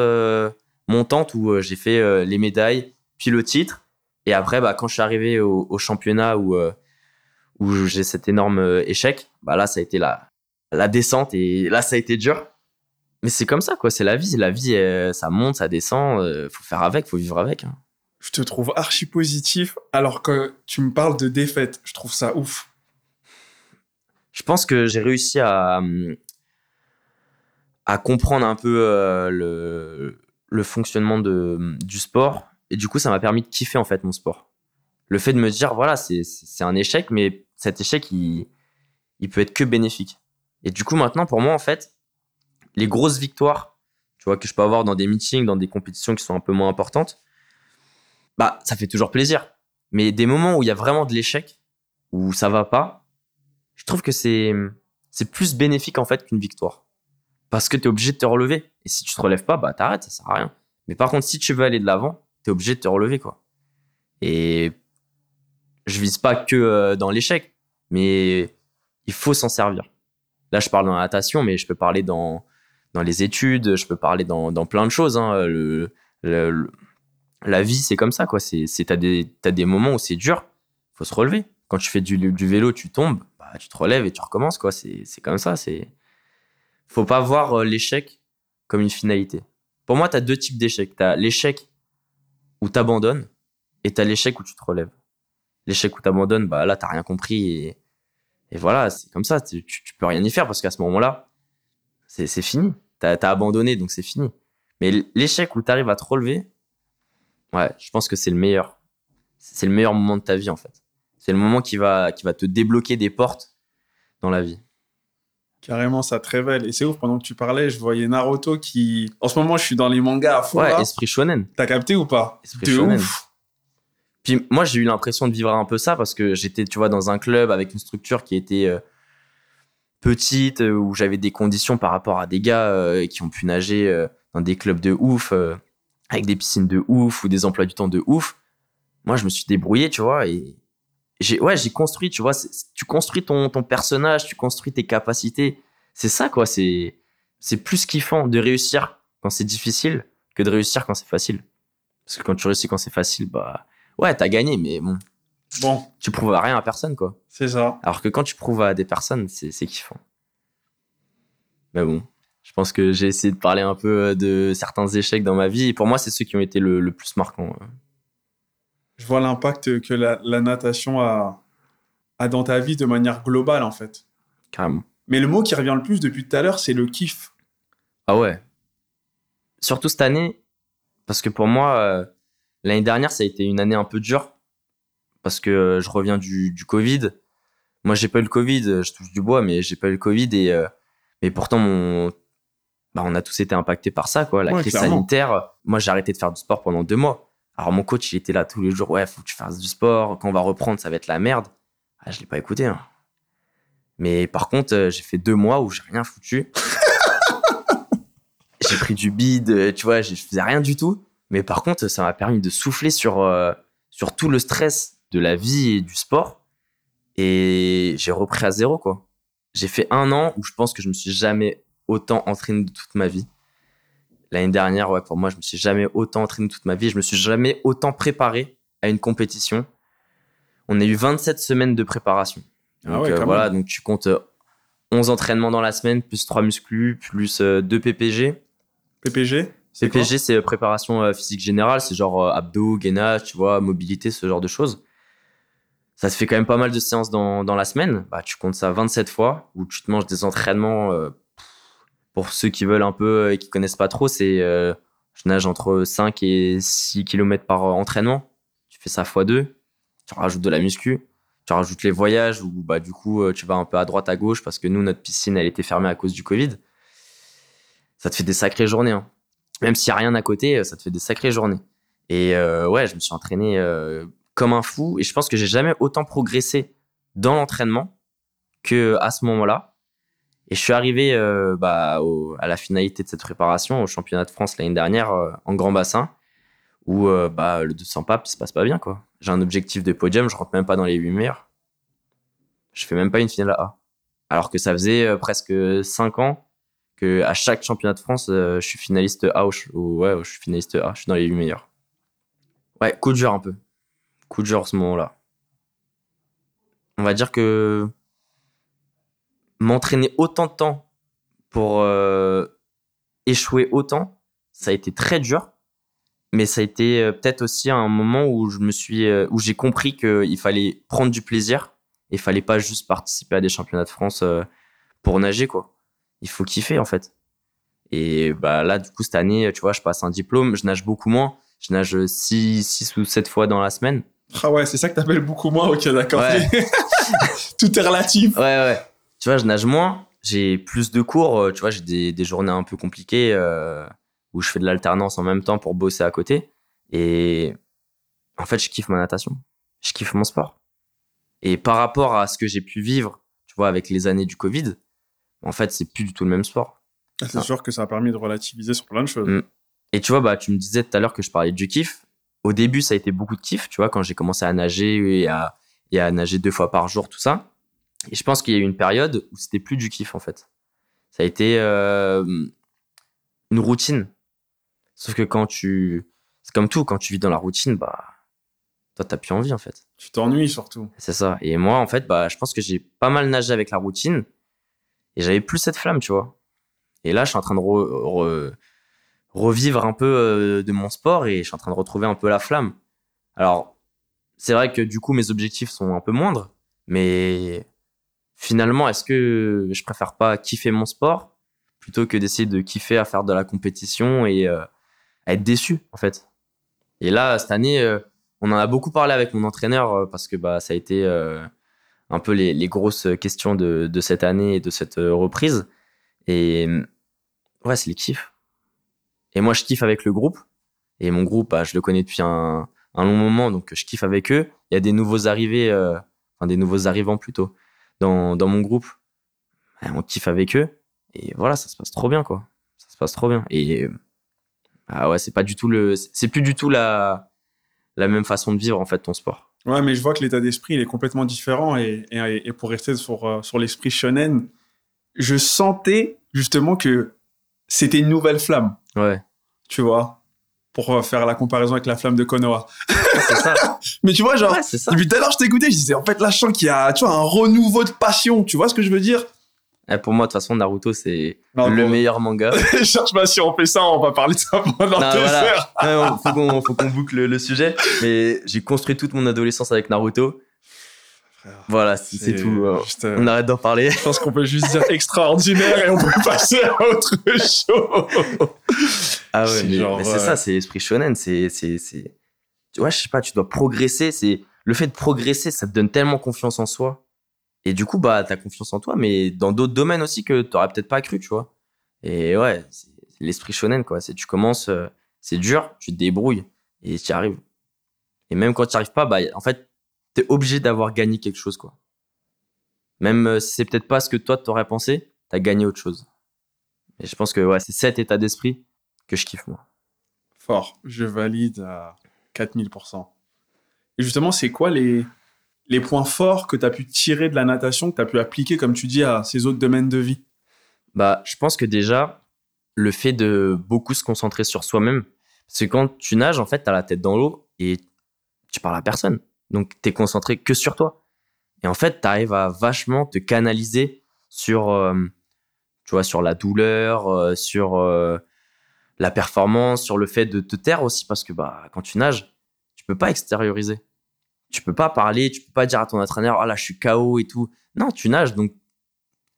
montante où j'ai fait les médailles, puis le titre. Et après, bah, quand je suis arrivé au, championnat où, où j'ai cet énorme échec, bah là, ça a été la, la descente et là, ça a été dur. Mais c'est comme ça, quoi. C'est la vie. La vie, ça monte, ça descend. faut faire avec, faut vivre avec. Hein. Je te trouve archi positif alors que tu me parles de défaite. Je trouve ça ouf. Je pense que j'ai réussi à, à comprendre un peu le, le fonctionnement de, du sport. Et du coup, ça m'a permis de kiffer en fait mon sport. Le fait de me dire, voilà, c'est un échec, mais cet échec, il, il peut être que bénéfique. Et du coup, maintenant, pour moi, en fait, les grosses victoires, tu vois, que je peux avoir dans des meetings, dans des compétitions qui sont un peu moins importantes, bah, ça fait toujours plaisir. Mais des moments où il y a vraiment de l'échec, où ça va pas, je trouve que c'est, plus bénéfique, en fait, qu'une victoire parce que tu es obligé de te relever. Et si tu te relèves pas, bah t'arrêtes, ça sert à rien. Mais par contre, si tu veux aller de l'avant, tu es obligé de te relever, quoi. Et je vise pas que euh, dans l'échec, mais il faut s'en servir. Là, je parle dans la natation, mais je peux parler dans, dans les études, je peux parler dans, plein de choses. Hein. La vie, c'est comme ça, quoi. Des, as des moments où c'est dur, faut se relever. Quand tu fais du, vélo, tu tombes, bah, tu te relèves et tu recommences, quoi. C'est, comme ça, c'est, faut pas voir euh, l'échec comme une finalité. Pour moi, tu as deux types d'échecs. Tu as l'échec où tu abandonnes et tu as l'échec où tu te relèves. L'échec où tu abandonnes, bah là, tu rien compris et, et voilà, c'est comme ça. Tu, tu, peux rien y faire parce qu'à ce moment-là, c'est fini. Tu as, abandonné, donc c'est fini. Mais l'échec où tu arrives à te relever, ouais, je pense que c'est le meilleur. C'est le meilleur moment de ta vie, en fait. C'est le moment qui va, qui va te débloquer des portes dans la vie. Carrément, ça te révèle. Et c'est ouf, pendant que tu parlais, je voyais Naruto qui. En ce moment, je suis dans les mangas à fond. Ouais, esprit shonen. T'as capté ou pas? Esprit shonen. Ouf. Puis moi, j'ai eu l'impression de vivre un peu ça parce que j'étais, tu vois, dans un club avec une structure qui était euh, petite, euh, où j'avais des conditions par rapport à des gars euh, qui ont pu nager dans des clubs de ouf, avec des piscines de ouf ou des emplois du temps de ouf. Moi, je me suis débrouillé, tu vois, et j'ai ouais j'ai construit tu vois tu construis ton ton personnage tu construis tes capacités. C'est ça quoi c'est c'est plus kiffant de réussir quand c'est difficile que de réussir quand c'est facile. Parce que quand tu réussis quand c'est facile bah ouais t'as gagné mais bon bon tu prouves à rien à personne quoi c'est ça alors que quand tu prouves à des personnes c'est c'est kiffant mais bon je pense que j'ai essayé de parler un peu de certains échecs dans ma vie et pour moi c'est ceux qui ont été le, le plus marquants je vois l'impact que la, natation a, a dans ta vie de manière globale, en fait. Carrément. Mais le mot qui revient le plus depuis tout à l'heure, c'est le kiff. Ah ouais. Surtout cette année, parce que pour moi, euh, l'année dernière, ça a été une année un peu dure, parce que euh, je reviens du, du Covid. Moi, j'ai pas eu le Covid, je touche du bois, mais j'ai pas eu le Covid, et, euh, mais pourtant, mon, bah, on a tous été impactés par ça, quoi. La Ouais, crise clairement. sanitaire. Moi, j'ai arrêté de faire du sport pendant deux mois. Alors, mon coach, il était là tous les jours. Ouais, faut que tu fasses du sport. Quand on va reprendre, ça va être la merde. Ah, je l'ai pas écouté. hein. Mais par contre, euh, j'ai fait deux mois où j'ai rien foutu. j'ai pris du bide, euh, tu vois, je faisais rien du tout. Mais par contre, ça m'a permis de souffler sur, euh, sur tout le stress de la vie et du sport. Et j'ai repris à zéro, quoi. J'ai fait un an où je pense que je me suis jamais autant entraîné de toute ma vie. L'année dernière, ouais, pour moi, je me suis jamais autant entraîné de toute ma vie. Je me suis jamais autant préparé à une compétition. On a eu 27 semaines de préparation. Ah Donc, ouais, euh, voilà, donc tu comptes euh, 11 entraînements dans la semaine, plus 3 musclus, plus 2 PPG. PPG c'est quoi? PPG, c'est euh, préparation euh, physique générale, c'est genre euh, abdos, gainage, tu vois, mobilité, ce genre de choses. Ça te fait quand même pas mal de séances dans, dans la semaine. Bah, tu comptes ça 27 fois, où tu te manges des entraînements. euh, pour ceux qui veulent un peu et qui connaissent pas trop, c'est euh, je nage entre 5 et 6 km par euh, entraînement. Tu fais ça x 2. Tu rajoutes de la muscu. Tu rajoutes les voyages où bah, du coup euh, tu vas un peu à droite, à gauche parce que nous, notre piscine, elle était fermée à cause du Covid. Ça te fait des sacrées journées. hein. Même s'il n'y a rien à côté, euh, ça te fait des sacrées journées. Et euh, ouais, je me suis entraîné euh, comme un fou. Et je pense que j'ai jamais autant progressé dans l'entraînement que à ce moment-là. Et je suis arrivé euh, bah, au- à la finalité de cette préparation au championnat de France l'année dernière euh, en grand bassin, où euh, bah, le 200 papes, il se passe pas bien. quoi. J'ai un objectif de podium, je rentre même pas dans les 8 meilleurs. Je fais même pas une finale à A. Alors que ça faisait euh, presque 5 ans que à chaque championnat de France, je suis finaliste A. Ou, ou- ouais, je suis finaliste A, je suis dans les 8 meilleurs. Ouais, coup dur un peu. Coup de en ce moment-là. On va dire que m'entraîner autant de temps pour euh, échouer autant, ça a été très dur. Mais ça a été euh, peut-être aussi un moment où je me suis, euh, où j'ai compris qu'il fallait prendre du plaisir. Il fallait pas juste participer à des championnats de France pour nager, quoi. Il faut kiffer, en fait. Et bah là, du coup, cette année, tu vois, je passe un diplôme, je nage beaucoup moins. Je nage 6, six ou 7 fois dans la semaine. Ah ouais, c'est ça que t'appelles beaucoup moins, ok, d'accord. Ouais. Tout est relatif. Ouais, ouais. Tu vois, je nage moins, j'ai plus de cours, euh, tu vois, j'ai des, des journées un peu compliquées euh, où je fais de l'alternance en même temps pour bosser à côté. Et en fait, je kiffe ma natation. Je kiffe mon sport. Et par rapport à ce que j'ai pu vivre, tu vois, avec les années du Covid, en fait, c'est plus du tout le même sport. C'est Ah. sûr que ça a permis de relativiser sur plein de choses. Mm. Et tu vois, bah, tu me disais tout à l'heure que je parlais du kiff. Au début, ça a été beaucoup de kiff, tu vois, quand j'ai commencé à nager et à, et à nager deux fois par jour, tout ça. Et je pense qu'il y a eu une période où c'était plus du kiff, en fait. Ça a été euh, une routine. Sauf que quand tu. C'est comme tout, quand tu vis dans la routine, bah. Toi, t'as plus envie, en fait. Tu t'ennuies surtout. C'est ça. Et moi, en fait, bah, je pense que j'ai pas mal nagé avec la routine et j'avais plus cette flamme, tu vois. Et là, je suis en train de re- re- revivre un peu euh, de mon sport et je suis en train de retrouver un peu la flamme. Alors, c'est vrai que du coup, mes objectifs sont un peu moindres, mais finalement, est-ce que je préfère pas kiffer mon sport plutôt que d'essayer de kiffer à faire de la compétition et euh, à être déçu, en fait? Et là, cette année, euh, on en a beaucoup parlé avec mon entraîneur euh, parce que bah, ça a été euh, un peu les, les grosses questions de, de cette année et de cette euh, reprise. Et euh, ouais, c'est le kiff. Et moi, je kiffe avec le groupe. Et mon groupe, bah, je le connais depuis un, long moment, donc je kiffe avec eux. Il y a des nouveaux arrivés, euh, enfin des nouveaux arrivants plutôt, dans, mon groupe. On kiffe avec eux. Et voilà, ça se passe trop bien, quoi. Ça se passe trop bien. Et euh, ah ouais, c'est pas du tout le, c'est plus du tout la, même façon de vivre en fait ton sport. Ouais, mais je vois que l'état d'esprit, il est complètement différent. Et pour rester sur, euh, sur l'esprit shonen, je sentais justement que c'était une nouvelle flamme, Ouais, tu vois, pour euh, faire la comparaison avec la flamme de Konoha. c'est ça. Mais tu vois, genre, Ouais, ça. depuis tout à l'heure, je t'écoutais, je disais, en fait, là, je sens qu'il y a, tu vois, un renouveau de passion. Tu vois ce que je veux dire? Eh, pour moi, de toute façon, Naruto, c'est le meilleur manga. Cherche pas si on fait ça, on va parler de ça pendant Non, des voilà. heures. Faut qu'on faut qu'on boucle le, le sujet. Mais j'ai construit toute mon adolescence avec Naruto. Voilà, c'est tout. euh, euh, On arrête d'en parler. Je pense qu'on peut juste dire extraordinaire et on peut passer à autre chose. Ah ouais, C'est mais, genre, mais c'est euh, ça, c'est l'esprit shonen. C'est, c'est, c'est. Tu vois, je sais pas, tu dois progresser. C'est le fait de progresser, ça te donne tellement confiance en soi. Et du coup, bah, t'as confiance en toi, mais dans d'autres domaines aussi que t'aurais peut-être pas cru, tu vois. Et ouais, c'est l'esprit shonen, quoi. C'est tu commences, euh, c'est dur, tu te débrouilles et tu y arrives. Et même quand tu n'y arrives pas, bah, en fait, tu es obligé d'avoir gagné quelque chose, quoi. Même euh, si c'est peut-être pas ce que toi t'aurais pensé, tu as gagné autre chose. Et je pense que ouais, c'est cet état d'esprit que je kiffe, moi. Fort, je valide à 4000%. Et justement, c'est quoi les, les points forts que tu as pu tirer de la natation, que tu as pu appliquer, comme tu dis, à ces autres domaines de vie? Bah, je pense que déjà, le fait de beaucoup se concentrer sur soi-même, c'est quand tu nages, en fait, tu as la tête dans l'eau et tu parles à personne. Donc, tu es concentré que sur toi. Et en fait, tu arrives à vachement te canaliser sur, euh, tu vois, sur la douleur, euh, sur euh, la performance, sur le fait de te taire aussi, parce que bah, quand tu nages, tu peux pas extérioriser. Tu peux pas parler, tu peux pas dire à ton entraîneur, ah là, je suis KO et tout. Non, tu nages, donc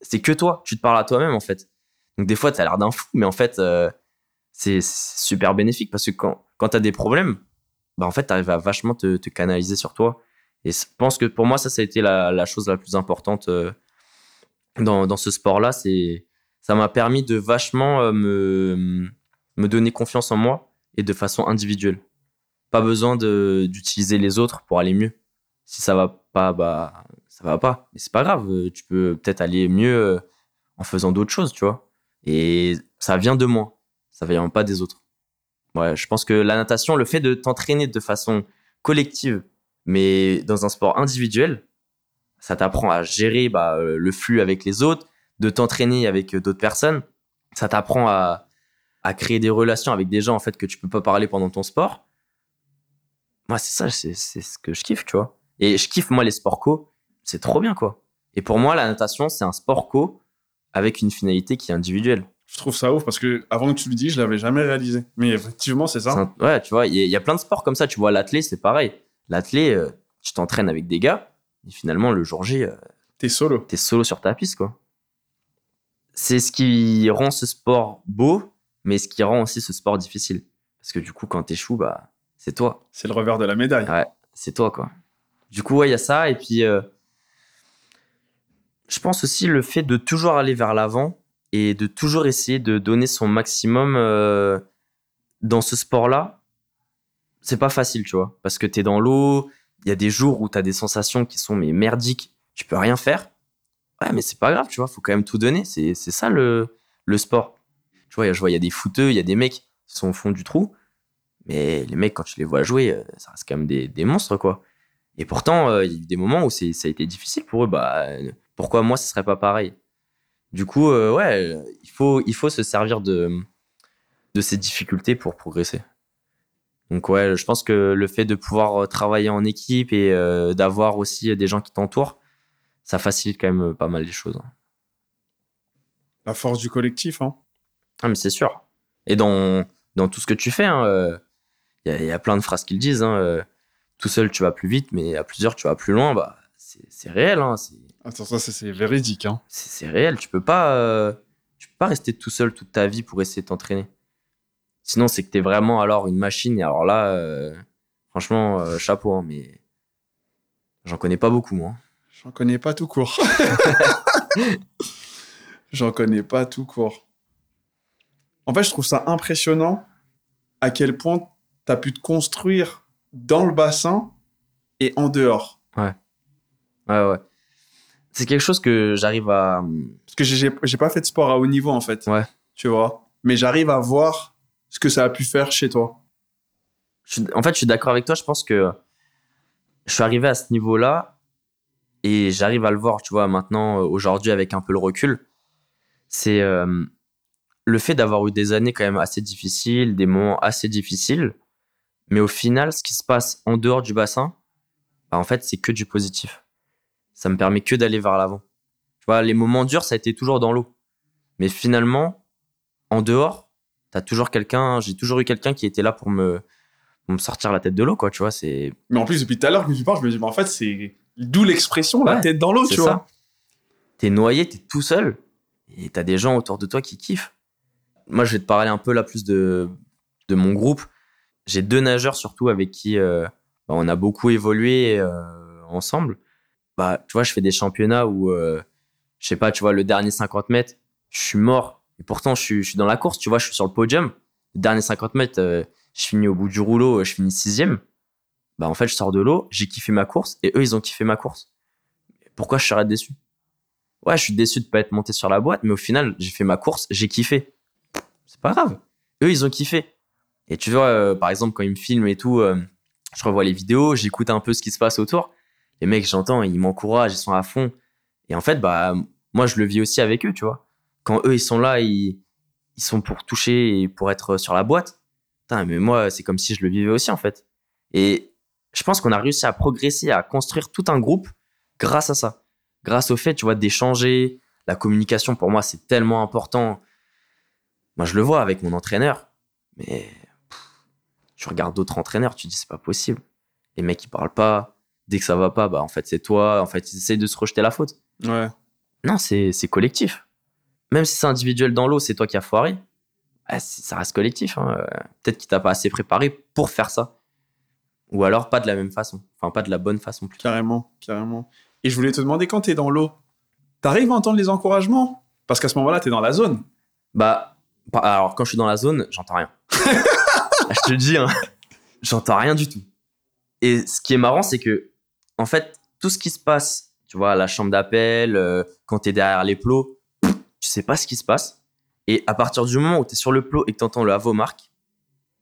c'est que toi. Tu te parles à toi-même, en fait. Donc des fois, tu as l'air d'un fou, mais en fait, c'est super bénéfique parce que quand, quand tu as des problèmes, bah, en fait, tu arrives à vachement te, canaliser sur toi. Et je pense que pour moi, ça, ça a été la, chose la plus importante dans, dans ce sport-là. C'est ça m'a permis de vachement me, me donner confiance en moi et de façon individuelle. Pas besoin d'utiliser les autres pour aller mieux. Si ça va pas, bah ça va pas. Mais c'est pas grave. Tu peux peut-être aller mieux en faisant d'autres choses, tu vois. Et ça vient de moi. Ça vient pas des autres. Ouais, je pense que la natation, le fait de t'entraîner de façon collective, mais dans un sport individuel, ça t'apprend à gérer bah, le flux avec les autres, de t'entraîner avec d'autres personnes. Ça t'apprend à, à créer des relations avec des gens en fait que tu peux pas parler pendant ton sport. Moi, c'est ça, c'est ce que je kiffe, tu vois. Et je kiffe moi les sports co, c'est trop bien quoi. Et pour moi, la natation, c'est un sport co avec une finalité qui est individuelle. Je trouve ça ouf parce que avant que tu le dises, je l'avais jamais réalisé. Mais effectivement, c'est ça. ouais, tu vois, il y, a plein de sports comme ça. Tu vois, l'athlé, c'est pareil. L'athlé, euh, tu t'entraînes avec des gars, et finalement, le jour J, euh, t'es solo. T'es solo sur ta piste, quoi. C'est ce qui rend ce sport beau, mais ce qui rend aussi ce sport difficile. Parce que du coup, quand t'échoues, bah, c'est toi. C'est le revers de la médaille. Ouais, c'est toi, quoi. Du coup, ouais, il y a ça. Et puis, euh, je pense aussi le fait de toujours aller vers l'avant et de toujours essayer de donner son maximum euh, dans ce sport-là. C'est pas facile, tu vois. Parce que t'es dans l'eau, il y a des jours où t'as des sensations qui sont merdiques, tu peux rien faire. Ouais, mais c'est pas grave, tu vois, faut quand même tout donner. C'est ça le, sport. Tu vois, je vois, il y a des footeux, il y a des mecs qui sont au fond du trou. Mais les mecs, quand tu les vois jouer, euh, ça reste quand même des, des monstres, quoi. Et pourtant, euh, il y a eu des moments où ça a été difficile pour eux. Bah, pourquoi moi, ce serait pas pareil? Du coup, euh, ouais, il faut, il faut se servir de, de ces difficultés pour progresser. Donc, ouais, je pense que le fait de pouvoir travailler en équipe et d'avoir aussi des gens qui t'entourent, ça facilite quand même pas mal les choses. La force du collectif, hein ah, mais c'est sûr. Et dans, dans tout ce que tu fais, il hein, euh, y, y, a plein de phrases qu'ils disent. Hein, euh, tout seul, tu vas plus vite, mais à plusieurs, tu vas plus loin. Bah, c'est réel. Hein, Attends, ça, c'est véridique. Hein. C'est réel. Tu peux pas, euh, tu peux pas rester tout seul toute ta vie pour essayer de t'entraîner. Sinon, c'est que tu es vraiment alors une machine. Et alors là, franchement, chapeau. Hein, mais j'en connais pas beaucoup, moi. J'en connais pas tout court. J'en connais pas tout court. En fait, je trouve ça impressionnant à quel point tu as pu te construire dans le bassin et en dehors. Ouais. Ouais, ouais. C'est quelque chose que j'arrive à. Parce que j'ai pas fait de sport à haut niveau, en fait. Ouais. Tu vois. Mais j'arrive à voir ce que ça a pu faire chez toi. en fait, je suis d'accord avec toi. Je pense que je suis arrivé à ce niveau-là et j'arrive à le voir, tu vois, maintenant, aujourd'hui, avec un peu le recul. C'est. Euh, le fait d'avoir eu des années quand même assez difficiles, des moments assez difficiles, mais au final, ce qui se passe en dehors du bassin, bah en fait, c'est que du positif. Ça me permet que d'aller vers l'avant. Tu vois, les moments durs, ça a été toujours dans l'eau. Mais finalement, en dehors, t'as toujours quelqu'un, j'ai toujours eu quelqu'un qui était là pour me, me sortir la tête de l'eau, quoi, tu vois, c'est... Mais en plus, depuis tout à l'heure que tu parles, je me dis, mais en fait, c'est d'où l'expression, la tête dans l'eau, tu vois. T'es noyé, t'es tout seul, et t'as des gens autour de toi qui kiffent moi, je vais te parler un peu là plus de, de mon groupe. J'ai deux nageurs surtout avec qui euh, bah, on a beaucoup évolué euh, ensemble. Bah, tu vois, je fais des championnats où, euh, je sais pas, tu vois, le dernier 50 mètres, je suis mort. Et pourtant, je suis, je suis dans la course, tu vois, je suis sur le podium. Les derniers 50 mètres, euh, je finis au bout du rouleau, je finis sixième. Bah, en fait, je sors de l'eau, j'ai kiffé ma course et eux, ils ont kiffé ma course. Pourquoi je serais déçu? Ouais, je suis déçu de pas être monté sur la boîte, mais au final, j'ai fait ma course, j'ai kiffé. C'est pas grave. Eux, ils ont kiffé. Et tu vois, euh, par exemple, quand ils me filment et tout, euh, je revois les vidéos, j'écoute un peu ce qui se passe autour. Les mecs, j'entends, ils m'encouragent, ils sont à fond. Et en fait, bah, moi, je le vis aussi avec eux, tu vois. Quand eux, ils sont là, ils, ils sont pour toucher et pour être sur la boîte. Putain, mais moi, c'est comme si je le vivais aussi, en fait. Et je pense qu'on a réussi à progresser, à construire tout un groupe grâce à ça. Grâce au fait, tu vois, d'échanger. La communication, pour moi, c'est tellement important. Moi, je le vois avec mon entraîneur. Mais tu regardes d'autres entraîneurs, tu dis, c'est pas possible. Les mecs, ils parlent pas. Dès que ça va pas, bah, en fait, c'est toi. En fait, ils essayent de se rejeter la faute. Ouais. Non, c'est c'est collectif. Même si c'est individuel dans l'eau, c'est toi qui as foiré. bah, ça reste collectif. hein. Euh, Peut-être qu'il t'a pas assez préparé pour faire ça. Ou alors pas de la même façon. Enfin, pas de la bonne façon plutôt. Carrément, carrément. Et je voulais te demander, quand t'es dans l'eau, t'arrives à entendre les encouragements? Parce qu'à ce moment-là, t'es dans la zone. Bah, bah, alors quand je suis dans la zone, j'entends rien. je te le dis, hein, j'entends rien du tout. Et ce qui est marrant, c'est que, en fait, tout ce qui se passe, tu vois, à la chambre d'appel, euh, quand t'es derrière les plots, tu sais pas ce qui se passe. Et à partir du moment où t'es sur le plot et que t'entends le Avomark,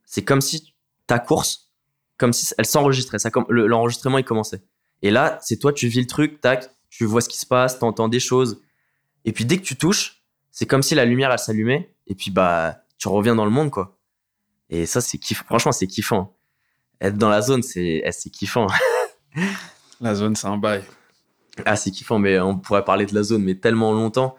c'est comme si ta course, comme si elle s'enregistrait. Ça, comme le- l'enregistrement, il commençait. Et là, c'est toi, tu vis le truc, tac, tu vois ce qui se passe, t'entends des choses. Et puis dès que tu touches, c'est comme si la lumière, elle s'allumait. Et puis, bah, tu reviens dans le monde, quoi. Et ça, c'est kiff. Franchement, c'est kiffant. Être dans la zone, c'est eh, c'est kiffant. La zone, c'est un bail. Ah, c'est kiffant, mais on pourrait parler de la zone, mais tellement longtemps.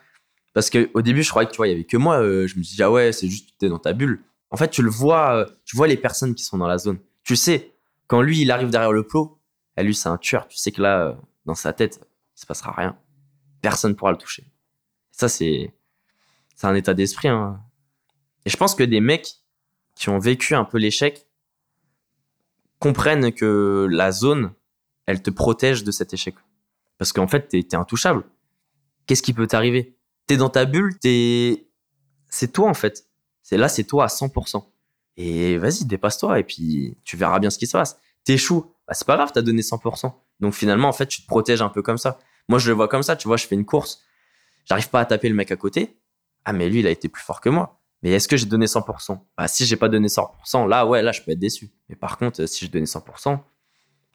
Parce que au début, je croyais que tu vois, il y avait que moi. euh, je me suis dit, ah ouais, c'est juste que t'es dans ta bulle. En fait, tu le vois, euh, tu vois les personnes qui sont dans la zone. Tu sais, quand lui, il arrive derrière le plot, lui, c'est un tueur. Tu sais que là, euh, dans sa tête, il se passera rien. Personne pourra le toucher. Ça, c'est c'est un état d'esprit. hein. Et je pense que des mecs qui ont vécu un peu l'échec comprennent que la zone, elle te protège de cet échec. Parce qu'en fait, t'es es intouchable. Qu'est-ce qui peut t'arriver? T'es dans ta bulle, t'es... C'est toi, en fait. Là, c'est toi à 100%. Et vas-y, dépasse-toi, et puis tu verras bien ce qui se passe. T'échoues, bah, c'est pas grave, t'as donné 100%. Donc finalement, en fait, tu te protèges un peu comme ça. Moi, je le vois comme ça, tu vois, je fais une course, j'arrive pas à taper le mec à côté. Ah, mais lui, il a été plus fort que moi. Mais est-ce que j'ai donné 100% Bah, si j'ai pas donné 100%, là, ouais, là, je peux être déçu. Mais par contre, si j'ai donné 100%,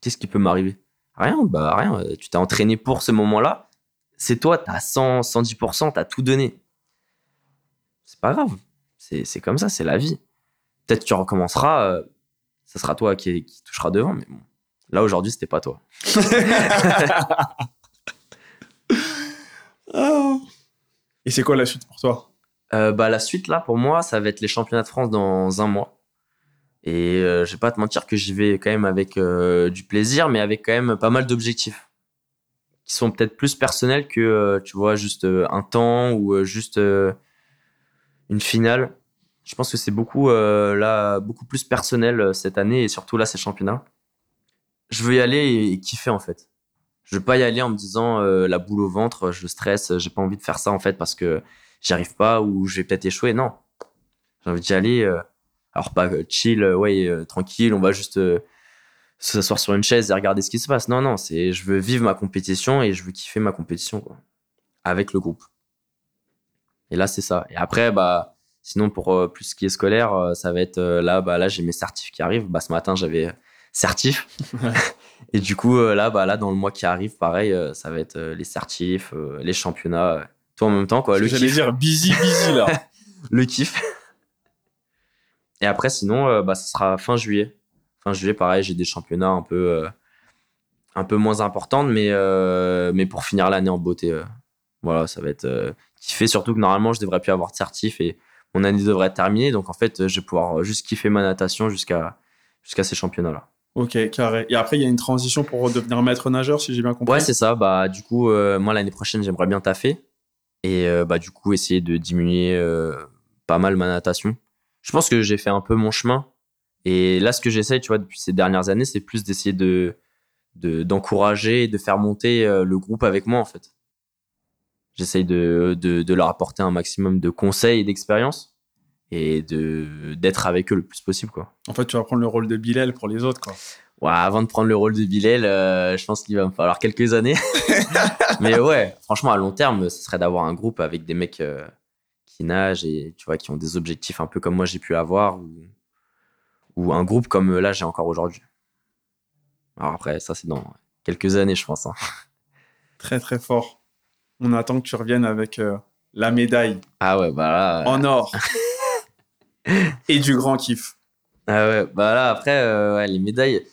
qu'est-ce qui peut m'arriver? Rien, bah rien. euh, Tu t'es entraîné pour ce moment-là. C'est toi, t'as 100, 110%, t'as tout donné. C'est pas grave. C'est c'est comme ça, c'est la vie. Peut-être que tu recommenceras, euh, ça sera toi qui, qui touchera devant, mais bon. Là, aujourd'hui, c'était pas toi. Et c'est quoi la suite pour toi? Euh, bah, la suite, là, pour moi, ça va être les championnats de France dans un mois. Et euh, je vais pas te mentir que j'y vais quand même avec euh, du plaisir, mais avec quand même pas mal d'objectifs qui sont peut-être plus personnels que, euh, tu vois, juste euh, un temps ou euh, juste euh, une finale. Je pense que c'est beaucoup, là, beaucoup plus personnel cette année et surtout là, ces championnats. Je veux y aller et, kiffer en fait. Je veux pas y aller en me disant la boule au ventre, je stresse, j'ai pas envie de faire ça en fait parce que j'y arrive pas ou je vais peut-être échouer. Non. J'ai envie d'y aller. Alors pas euh, chill, euh, ouais, euh, tranquille, on va juste euh, s'asseoir sur une chaise et regarder ce qui se passe. Non, non, c'est je veux vivre ma compétition et je veux kiffer ma compétition quoi, avec le groupe. Et là, c'est ça. Et après, bah, sinon pour euh, plus ce qui est scolaire, ça va être là, bah là, j'ai mes certifs qui arrivent. Bah, ce matin, j'avais certif. et du coup, là, bah là, dans le mois qui arrive, pareil, ça va être les certifs, les championnats, tout en même temps quoi. Le J'allais dire busy, busy là. le kiff. Et après, sinon, euh, bah, ce sera fin juillet. Fin juillet, pareil, j'ai des championnats un peu, euh, un peu moins importants, mais, euh, mais pour finir l'année en beauté. voilà, ça va être kiffé. Surtout que normalement, je devrais plus avoir de certif et mon année devrait être terminée. Donc, en fait, je vais pouvoir juste kiffer ma natation jusqu'à jusqu'à ces championnats-là. ok, carré. Et après, il y a une transition pour devenir maître nageur, si j'ai bien compris. Ouais, c'est ça. Bah, du coup, euh, moi, l'année prochaine, j'aimerais bien taffer. Et euh, bah, du coup, essayer de diminuer euh, pas mal ma natation. Je pense que j'ai fait un peu mon chemin. Et là, ce que j'essaie, tu vois, depuis ces dernières années, c'est plus d'essayer de de- d'encourager et de faire monter euh, le groupe avec moi, en fait. J'essaye de, de, de leur apporter un maximum de conseils et d'expérience et de d'être avec eux le plus possible quoi. En fait, tu vas prendre le rôle de Bilal pour les autres quoi. Ouais, avant de prendre le rôle de Bilal, euh, je pense qu'il va me falloir quelques années. Mais ouais, franchement, à long terme, ce serait d'avoir un groupe avec des mecs euh, qui nagent et tu vois, qui ont des objectifs un peu comme moi j'ai pu avoir ou, ou un groupe comme là j'ai encore aujourd'hui. Alors après, ça c'est dans quelques années, je pense. hein. Très très fort. On attend que tu reviennes avec euh, la médaille Ah ouais, bah là. euh, en or et du grand kiff. Ah ouais, bah là après, euh, ouais, les médailles,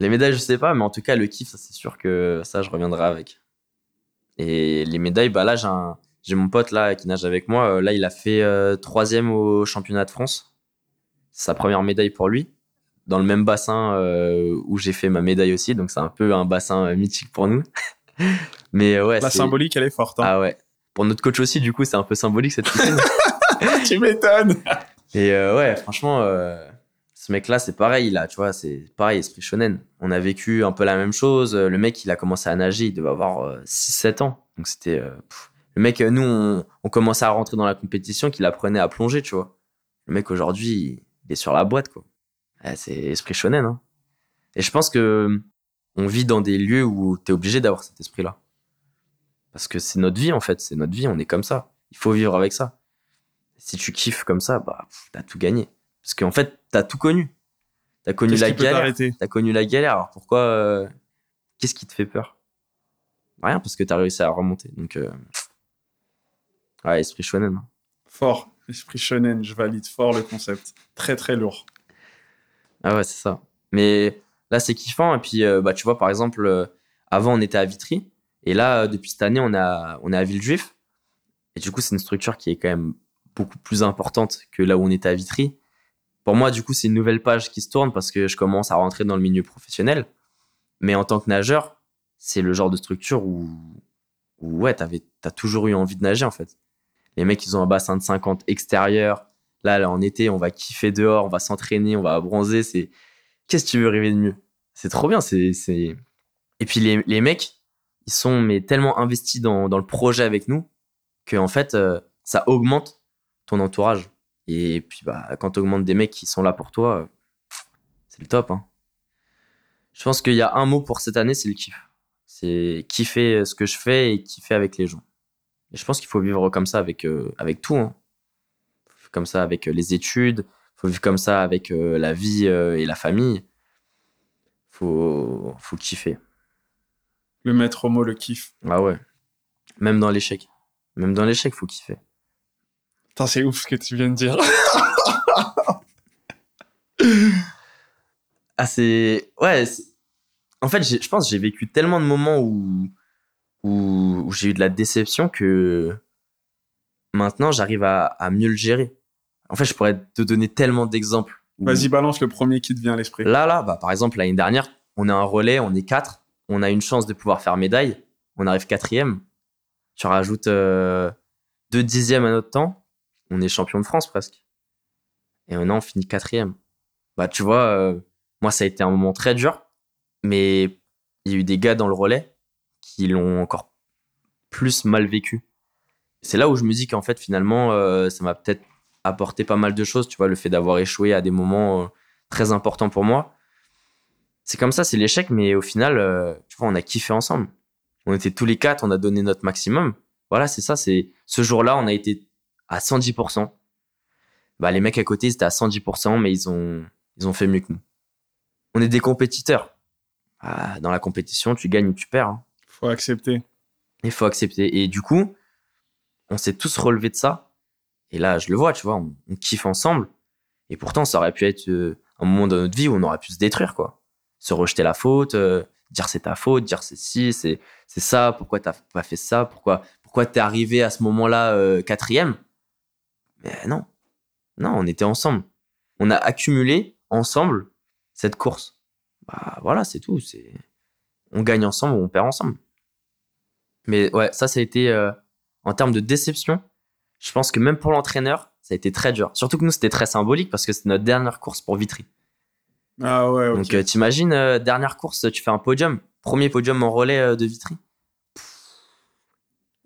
les médailles, je sais pas, mais en tout cas, le kiff, ça c'est sûr que ça, je reviendrai avec. Et les médailles, bah là, j'ai un- j'ai mon pote là qui nage avec moi. euh, Là, il a fait euh, troisième au championnat de France. Sa première médaille pour lui. Dans le même bassin euh, où j'ai fait ma médaille aussi, donc c'est un peu un bassin mythique pour nous. mais ouais, La symbolique, elle est forte. hein. Ah ouais. Pour notre coach aussi, du coup, c'est un peu symbolique cette piscine. tu m'étonnes. Et euh, ouais, franchement, euh, ce mec-là, c'est pareil, là, tu vois, c'est pareil, esprit shonen. On a vécu un peu la même chose. Le mec, il a commencé à nager, il devait avoir euh, 6-7 ans. Donc c'était. Euh, le mec, euh, nous, on, on commençait à rentrer dans la compétition, qu'il apprenait à plonger, tu vois. Le mec, aujourd'hui, il est sur la boîte, quoi. C'est esprit shonen, hein. Et je pense que on vit dans des lieux où t'es obligé d'avoir cet esprit-là. Parce que c'est notre vie, en fait. C'est notre vie, on est comme ça. Il faut vivre avec ça. Si tu kiffes comme ça, bah, t'as tout gagné. Parce qu'en fait, t'as tout connu. T'as connu la galère. T'as connu la galère. Alors pourquoi euh, Qu'est-ce qui te fait peur? Rien, parce que t'as réussi à remonter. Donc, euh, ouais, esprit shonen. Fort. Esprit shonen, je valide fort le concept. Très très lourd. Ah ouais, c'est ça. Mais là, c'est kiffant. Et puis, euh, bah, tu vois, par exemple, euh, avant, on était à Vitry. Et là, euh, depuis cette année, on, a, on est à Villejuif. Et du coup, c'est une structure qui est quand même beaucoup plus importante que là où on était à Vitry. Pour moi, du coup, c'est une nouvelle page qui se tourne parce que je commence à rentrer dans le milieu professionnel. Mais en tant que nageur, c'est le genre de structure où, où ouais, t'as toujours eu envie de nager, en fait. Les mecs, ils ont un bassin de 50 extérieur. Là, en été, on va kiffer dehors, on va s'entraîner, on va bronzer. C'est qu'est-ce que tu veux rêver de mieux? C'est trop bien. C'est et puis les, les mecs, ils sont mais tellement investis dans, le projet avec nous que en fait, euh, ça augmente ton entourage. Et puis bah quand tu augmentes des mecs qui sont là pour toi, euh, c'est le top. Hein. Je pense qu'il y a un mot pour cette année, c'est le kiff. C'est kiffer ce que je fais et kiffer avec les gens. Et je pense qu'il faut vivre comme ça avec euh, avec tout. Hein comme ça avec euh, les études, faut vivre comme ça avec euh, la vie euh, et la famille. Faut, faut kiffer. Le maître mot, le kiff. Ah ouais. Même dans l'échec. Même dans l'échec, faut kiffer. Putain, c'est ouf ce que tu viens de dire. Ah, c'est. Ouais. En fait, je pense que j'ai vécu tellement de moments où, où, où j'ai eu de la déception que maintenant, j'arrive à, à mieux le gérer. En fait, je pourrais te donner tellement d'exemples. où- Vas-y, balance le premier qui te vient à l'esprit. Là, là, bah, par exemple, l'année dernière, on a un relais, on est quatre, on a une chance de pouvoir faire médaille, on arrive quatrième. Tu rajoutes euh, deux dixièmes à notre temps, on est champion de France presque. Et maintenant, on finit quatrième. Bah, tu vois, euh, moi, ça a été un moment très dur, mais il y a eu des gars dans le relais qui l'ont encore plus mal vécu. C'est là où je me dis qu'en fait, finalement, euh, ça m'a peut-être apporté pas mal de choses, tu vois, le fait d'avoir échoué à des moments euh, très importants pour moi. C'est comme ça, c'est l'échec, mais au final, euh, tu vois, on a kiffé ensemble. On était tous les quatre, on a donné notre maximum. Voilà, c'est ça, c'est ce jour-là, on a été à 110%. Bah, les mecs à côté, ils étaient à 110%, mais ils ont, ils ont fait mieux que nous. On est des compétiteurs. Ah, dans la compétition, tu gagnes ou tu perds. hein. Faut accepter. Il faut accepter. Et du coup, on s'est tous relevés de ça. Et là, je le vois, tu vois, on, kiffe ensemble. Et pourtant, ça aurait pu être euh, un moment dans notre vie où on aurait pu se détruire, quoi. Se rejeter la faute, euh, dire c'est ta faute, dire c'est c'est c'est ça, pourquoi t'as pas fait ça, pourquoi pourquoi t'es arrivé à ce moment-là euh, quatrième? Mais non, non, on était ensemble. On a accumulé ensemble cette course. Bah voilà, c'est tout. C'est on gagne ensemble ou on perd ensemble. Mais ouais, ça, ça a été euh, en termes de déception. Je pense que même pour l'entraîneur, ça a été très dur. Surtout que nous, c'était très symbolique parce que c'était notre dernière course pour Vitry. Ah ouais, ok. Donc, euh, t'imagines, euh, dernière course, tu fais un podium. Premier podium en relais euh, de Vitry.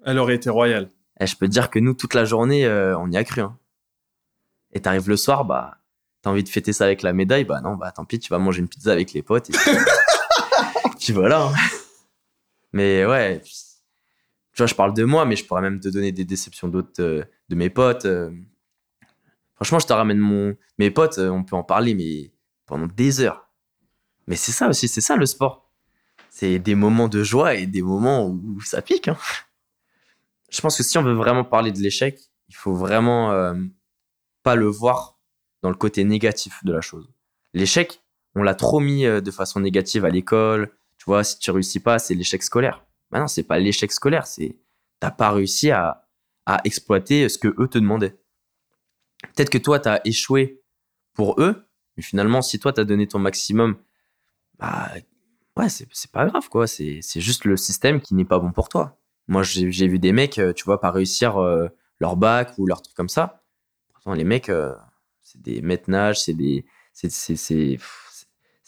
Elle aurait été royale. Et je peux te dire que nous, toute la journée, on y a cru. Hein. Et t'arrives le soir, bah, t'as envie de fêter ça avec la médaille, bah non, bah tant pis, tu vas manger une pizza avec les potes. Et puis voilà. Hein. Mais ouais, je parle de moi, mais je pourrais même te donner des déceptions d'autres, euh, de mes potes. euh. Franchement, je te ramène mon, mes potes, euh, on peut en parler, mais pendant des heures. Mais c'est ça aussi, c'est ça le sport. C'est des moments de joie et des moments où ça pique. hein. Je pense que si on veut vraiment parler de l'échec, il faut vraiment pas le voir dans le côté négatif de la chose. L'échec, on l'a trop mis de façon négative à l'école. Tu vois, si tu réussis pas, c'est l'échec scolaire. Non, c'est pas l'échec scolaire, c'est t'as pas réussi à, exploiter ce que eux te demandaient. Peut-être que toi, t'as échoué pour eux, mais finalement, si toi, t'as donné ton maximum, bah ouais, c'est pas grave, quoi. C'est juste le système qui n'est pas bon pour toi. Moi, j'ai vu des mecs, euh, tu vois, pas réussir euh, leur bac ou leur truc comme ça. Pourtant, les mecs, euh, c'est des maîtres nages, c'est des, c'est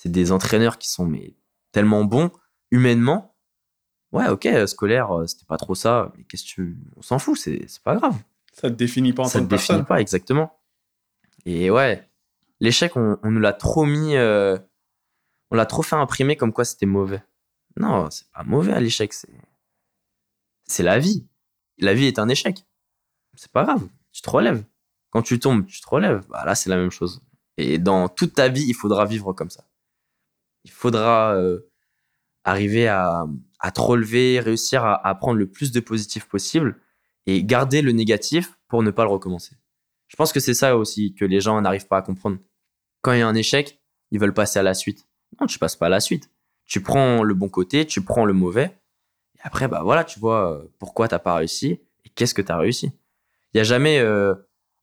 des entraîneurs qui sont mais tellement bons humainement. Ouais, ok, euh, scolaire, euh, c'était pas trop ça, mais qu'est-ce que tu, on s'en fout, c'est, c'est pas grave. Ça te définit pas en ça tant ne que définit pas exactement. Et ouais, l'échec, on, on nous l'a trop mis, euh, on l'a trop fait imprimer comme quoi c'était mauvais. Non, c'est pas mauvais à l'échec, c'est, c'est la vie. La vie est un échec. C'est pas grave, tu te relèves. Quand tu tombes, tu te relèves. Bah, là, c'est la même chose. Et dans toute ta vie, il faudra vivre comme ça. Il faudra euh, arriver à, à te relever, réussir à, prendre le plus de positif possible et garder le négatif pour ne pas le recommencer. Je pense que c'est ça aussi que les gens n'arrivent pas à comprendre. Quand il y a un échec, ils veulent passer à la suite. Non, tu passes pas à la suite. Tu prends le bon côté, tu prends le mauvais. Et après, bah voilà, tu vois euh, pourquoi t'as pas réussi et qu'est-ce que tu as réussi. Il y a jamais euh,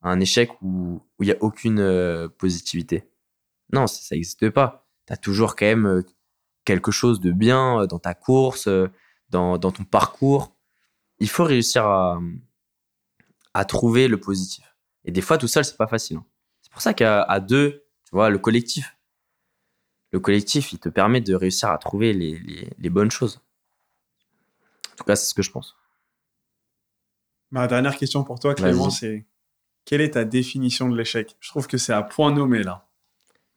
un échec où où il y a aucune euh, positivité. Non, ça n'existe pas. Tu as toujours quand même quelque chose de bien euh, dans ta course, euh, dans, dans ton parcours. Il faut réussir à, à trouver le positif. Et des fois, tout seul, c'est pas facile. hein. C'est pour ça qu'à deux, tu vois, le collectif, le collectif, il te permet de réussir à trouver les, les, les bonnes choses. En tout cas, c'est ce que je pense. Ma dernière question pour toi, Clément, c'est quelle est ta définition de l'échec? Je trouve que c'est à point nommé là.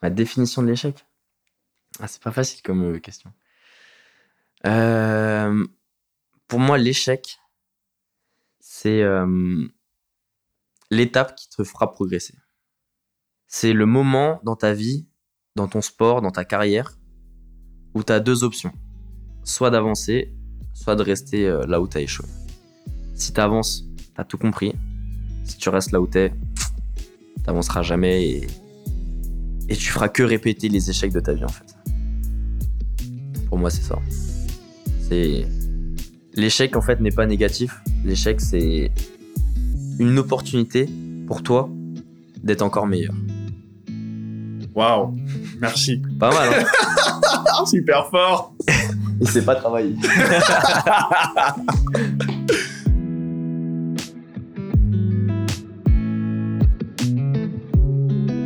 Ma définition de l'échec? Ah, C'est pas facile comme euh, question. Euh, pour moi, l'échec, c'est euh, l'étape qui te fera progresser. C'est le moment dans ta vie, dans ton sport, dans ta carrière, où tu as deux options. Soit d'avancer, soit de rester là où tu as échoué. Si tu avances, tu as tout compris. Si tu restes là où tu es, tu jamais et, et tu feras que répéter les échecs de ta vie en fait. Pour moi, c'est ça. C'est l'échec en fait n'est pas négatif. L'échec c'est une opportunité pour toi d'être encore meilleur. Waouh, merci. Pas mal. Hein super fort. Il sait pas travailler.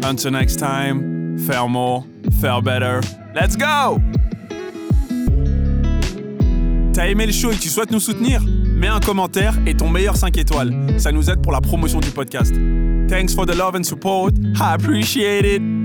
Until next time, faire more, faire better. Let's go! T'as aimé le show et tu souhaites nous soutenir? Mets un commentaire et ton meilleur 5 étoiles. Ça nous aide pour la promotion du podcast. Thanks for the love and support. I appreciate it.